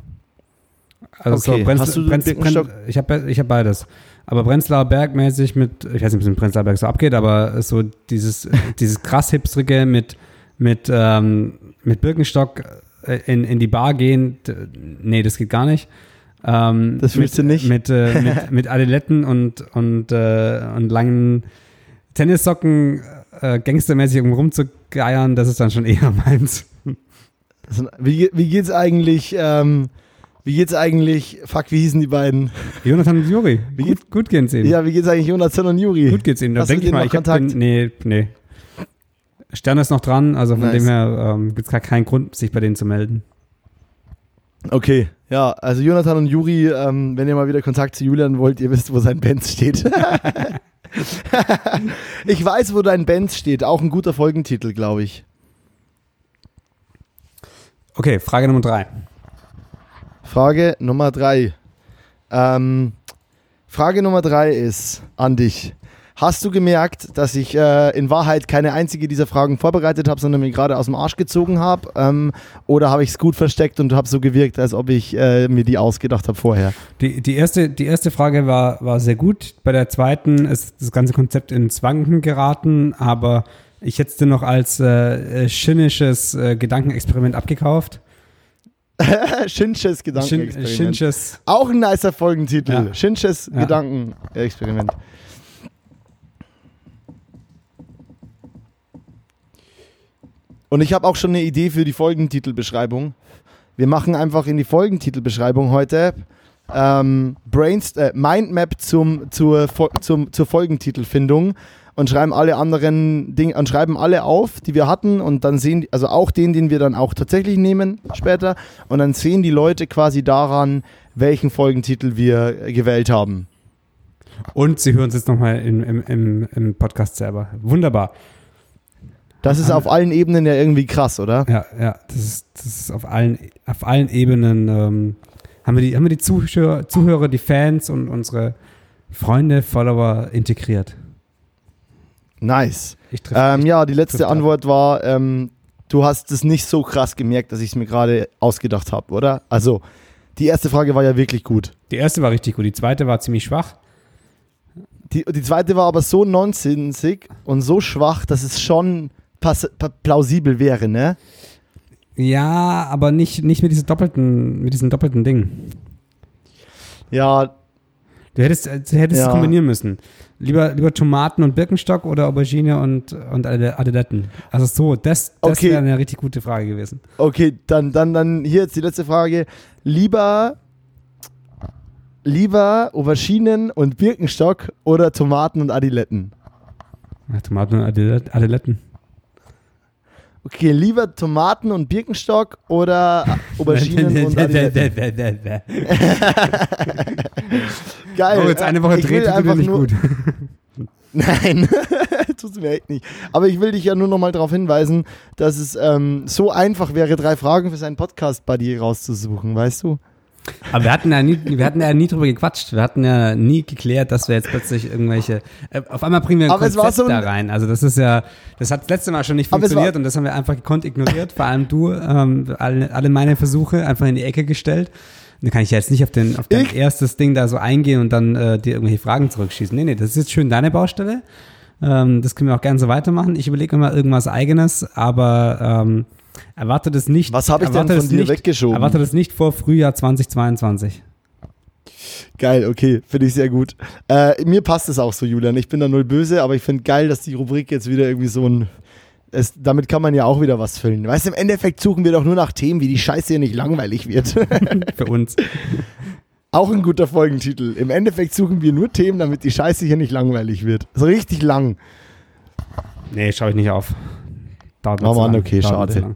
Also okay. so Brenz, Hast du Brenz, Birkenstock? Brenz, ich habe ich hab beides. Aber Prenzlauer Berg mäßig mit, ich weiß nicht, wie es in Prenzlauer Berg so abgeht, aber so dieses, dieses krass hipstrige mit, mit, ähm, mit Birkenstock in, in die Bar gehen, nee, das geht gar nicht. Ähm, das willst mit, du nicht? Mit, äh, mit, mit Adiletten und, und, äh, und langen Tennissocken äh, gangstermäßig um rumzugeiern, das ist dann schon eher meins. Wie, wie geht's eigentlich, ähm, wie geht's eigentlich, fuck, wie hießen die beiden? Jonathan und Juri. Wie gut, gut geht's ihnen. Ja, wie geht's eigentlich Jonathan und Juri? Gut geht's ihnen. Da denke ich mal, ich habe nee, nee. Stern ist noch dran, also von nice. dem her ähm, gibt es gar keinen Grund, sich bei denen zu melden. Okay, ja, also Jonathan und Juri, ähm, wenn ihr mal wieder Kontakt zu Julian wollt, ihr wisst, wo sein Benz steht. ich weiß, wo dein Benz steht, auch ein guter Folgentitel, glaube ich. Okay, Frage Nummer drei. Frage Nummer drei. Ähm, Frage Nummer drei ist an dich. Hast du gemerkt, dass ich äh, in Wahrheit keine einzige dieser Fragen vorbereitet habe, sondern mir gerade aus dem Arsch gezogen habe? Ähm, oder habe ich es gut versteckt und habe so gewirkt, als ob ich äh, mir die ausgedacht habe vorher? Die, die, erste, die erste Frage war, war sehr gut. Bei der zweiten ist das ganze Konzept ins Wanken geraten, aber ich hätte es dir noch als äh, schinnisches äh, Gedankenexperiment abgekauft. Schinsches Gedankenexperiment. Schinsches. Auch ein nicer Folgentitel. Ja. Schinsches ja. Gedankenexperiment. Und ich habe auch schon eine Idee für die Folgentitelbeschreibung. Wir machen einfach in die Folgentitelbeschreibung heute ähm, Brainst äh, Mindmap zum, zur, zum, zur Folgentitelfindung und schreiben alle anderen Dinge und schreiben alle auf, die wir hatten und dann sehen, also auch den, den wir dann auch tatsächlich nehmen später und dann sehen die Leute quasi daran, welchen Folgentitel wir gewählt haben. Und sie hören es jetzt nochmal im, im, im Podcast selber. Wunderbar. Das ist auf allen Ebenen ja irgendwie krass, oder? Ja, ja, das ist, das ist auf, allen, auf allen Ebenen. Ähm, haben wir die, haben wir die Zuhörer, Zuhörer, die Fans und unsere Freunde, Follower integriert. Nice. Ähm, ja, die letzte Antwort war, ähm, du hast es nicht so krass gemerkt, dass ich es mir gerade ausgedacht habe, oder? Also, die erste Frage war ja wirklich gut. Die erste war richtig gut, die zweite war ziemlich schwach. Die, die zweite war aber so nonsensig und so schwach, dass es schon plausibel wäre, ne? Ja, aber nicht, nicht mit diesem doppelten, mit diesem doppelten Ding. Ja. Du hättest, du hättest ja. es kombinieren müssen. Lieber, lieber Tomaten und Birkenstock oder Aubergine und, und Adiletten. Also so, das, das okay. wäre eine richtig gute Frage gewesen. Okay, dann, dann, dann hier jetzt die letzte Frage. Lieber, lieber Auberginen und Birkenstock oder Tomaten und Adiletten? Ja, Tomaten und Adiletten. Okay, lieber Tomaten und Birkenstock oder Auberginen und Geil. Oh, jetzt eine Woche dreht du nicht gut. Nein, tust du mir echt nicht. Aber ich will dich ja nur noch mal darauf hinweisen, dass es ähm, so einfach wäre, drei Fragen für seinen Podcast-Buddy rauszusuchen, weißt du? Aber wir hatten ja nie, wir hatten ja nie drüber gequatscht. Wir hatten ja nie geklärt, dass wir jetzt plötzlich irgendwelche. Äh, auf einmal bringen wir ein aber Konzept so ein, da rein. Also das ist ja, das hat das letzte Mal schon nicht funktioniert und das haben wir einfach gekonnt ignoriert. Vor allem du, ähm, alle, alle meine Versuche einfach in die Ecke gestellt. Da kann ich jetzt nicht auf, den, auf dein ich? erstes Ding da so eingehen und dann äh, dir irgendwelche Fragen zurückschießen. Nee, nee, das ist jetzt schön deine Baustelle. Ähm, das können wir auch gerne so weitermachen. Ich überlege immer irgendwas Eigenes, aber ähm, erwartet es nicht. Was habe ich denn von dir nicht, weggeschoben? Erwartet es nicht vor Frühjahr 2022. Geil, okay, finde ich sehr gut. Äh, mir passt es auch so, Julian. Ich bin da null böse, aber ich finde geil, dass die Rubrik jetzt wieder irgendwie so ein. Es, damit kann man ja auch wieder was füllen. Weißt du, im Endeffekt suchen wir doch nur nach Themen, wie die Scheiße hier nicht langweilig wird. Für uns. auch ein guter Folgentitel. Im Endeffekt suchen wir nur Themen, damit die Scheiße hier nicht langweilig wird. So richtig lang. Nee, schaue ich nicht auf. Dauert Oh Mann, okay, schade.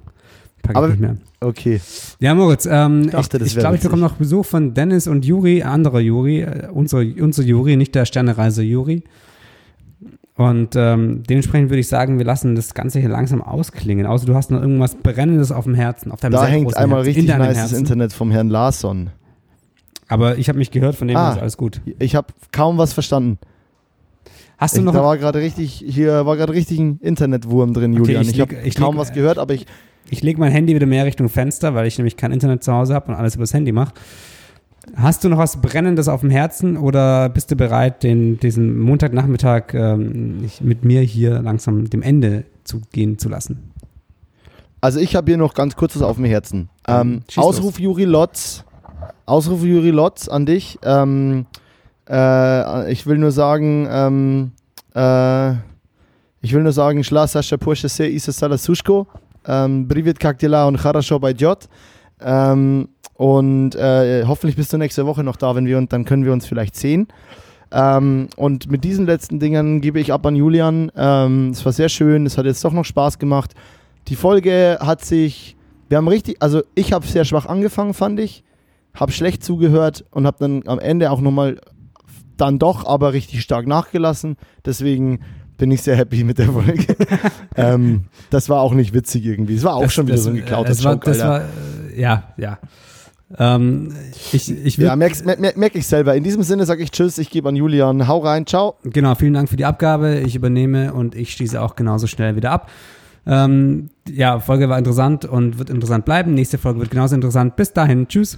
Zu lang. Pack Aber- ich nicht mehr. Okay. Ja, Moritz, ähm, ich dachte, glaube, ich, wär glaub, ich bekomme noch Besuch von Dennis und Juri, anderer Juri, äh, unsere, unsere Juri, nicht der Sternereise Juri. Und ähm, dementsprechend würde ich sagen, wir lassen das Ganze hier langsam ausklingen. Außer du hast noch irgendwas Brennendes auf dem Herzen, auf deinem Da hängt einmal Herzen, richtig in nices Herzen. Internet vom Herrn Larsson. Aber ich habe mich gehört, von dem Ah. ist alles gut. Ich habe kaum was verstanden. Hast du Ich, noch da war gerade richtig, hier war gerade richtig ein Internetwurm drin, Okay, Julian. ich ich habe ich kaum was gehört, aber ich Ich lege mein Handy wieder mehr Richtung Fenster, weil ich nämlich kein Internet zu Hause habe und alles übers Handy mache. Hast du noch was Brennendes auf dem Herzen oder bist du bereit, den, diesen Montagnachmittag ähm, mit mir hier langsam dem Ende zu gehen zu lassen? Also ich habe hier noch ganz kurzes auf dem Herzen. Ähm, Schieß los. Ausruf Juri Lotz. Ausruf Juri Lotz an dich. Ähm, äh, ich will nur sagen, ähm, äh, ich will nur sagen, Schla Sascha Porsche se Isa Sala Sushko, ähm, Privet Kaktila und Charasho bei Jot. Ähm, und äh, hoffentlich bist du nächste Woche noch da, wenn wir und dann können wir uns vielleicht sehen. Ähm, und mit diesen letzten Dingen gebe ich ab an Julian. Ähm, es war sehr schön, es hat jetzt doch noch Spaß gemacht. Die Folge hat sich, wir haben richtig, also ich habe sehr schwach angefangen, fand ich, habe schlecht zugehört und habe dann am Ende auch nochmal dann doch aber richtig stark nachgelassen. Deswegen bin ich sehr happy mit der Folge. ähm, das war auch nicht witzig irgendwie. Es war auch Das- schon wieder das, so ein äh, geklauter das war, Joke, das war, äh, Ja, ja. Ähm, ich ich ja, würd, merk's- mer mer merke ich selber. In diesem Sinne sage ich Tschüss, ich gebe an Julian. Hau rein, ciao. Genau, vielen Dank für die Abgabe. Ich übernehme und ich schließe auch genauso schnell wieder ab. Ähm, ja, Folge war interessant und wird interessant bleiben. Nächste Folge wird genauso interessant. Bis dahin, tschüss.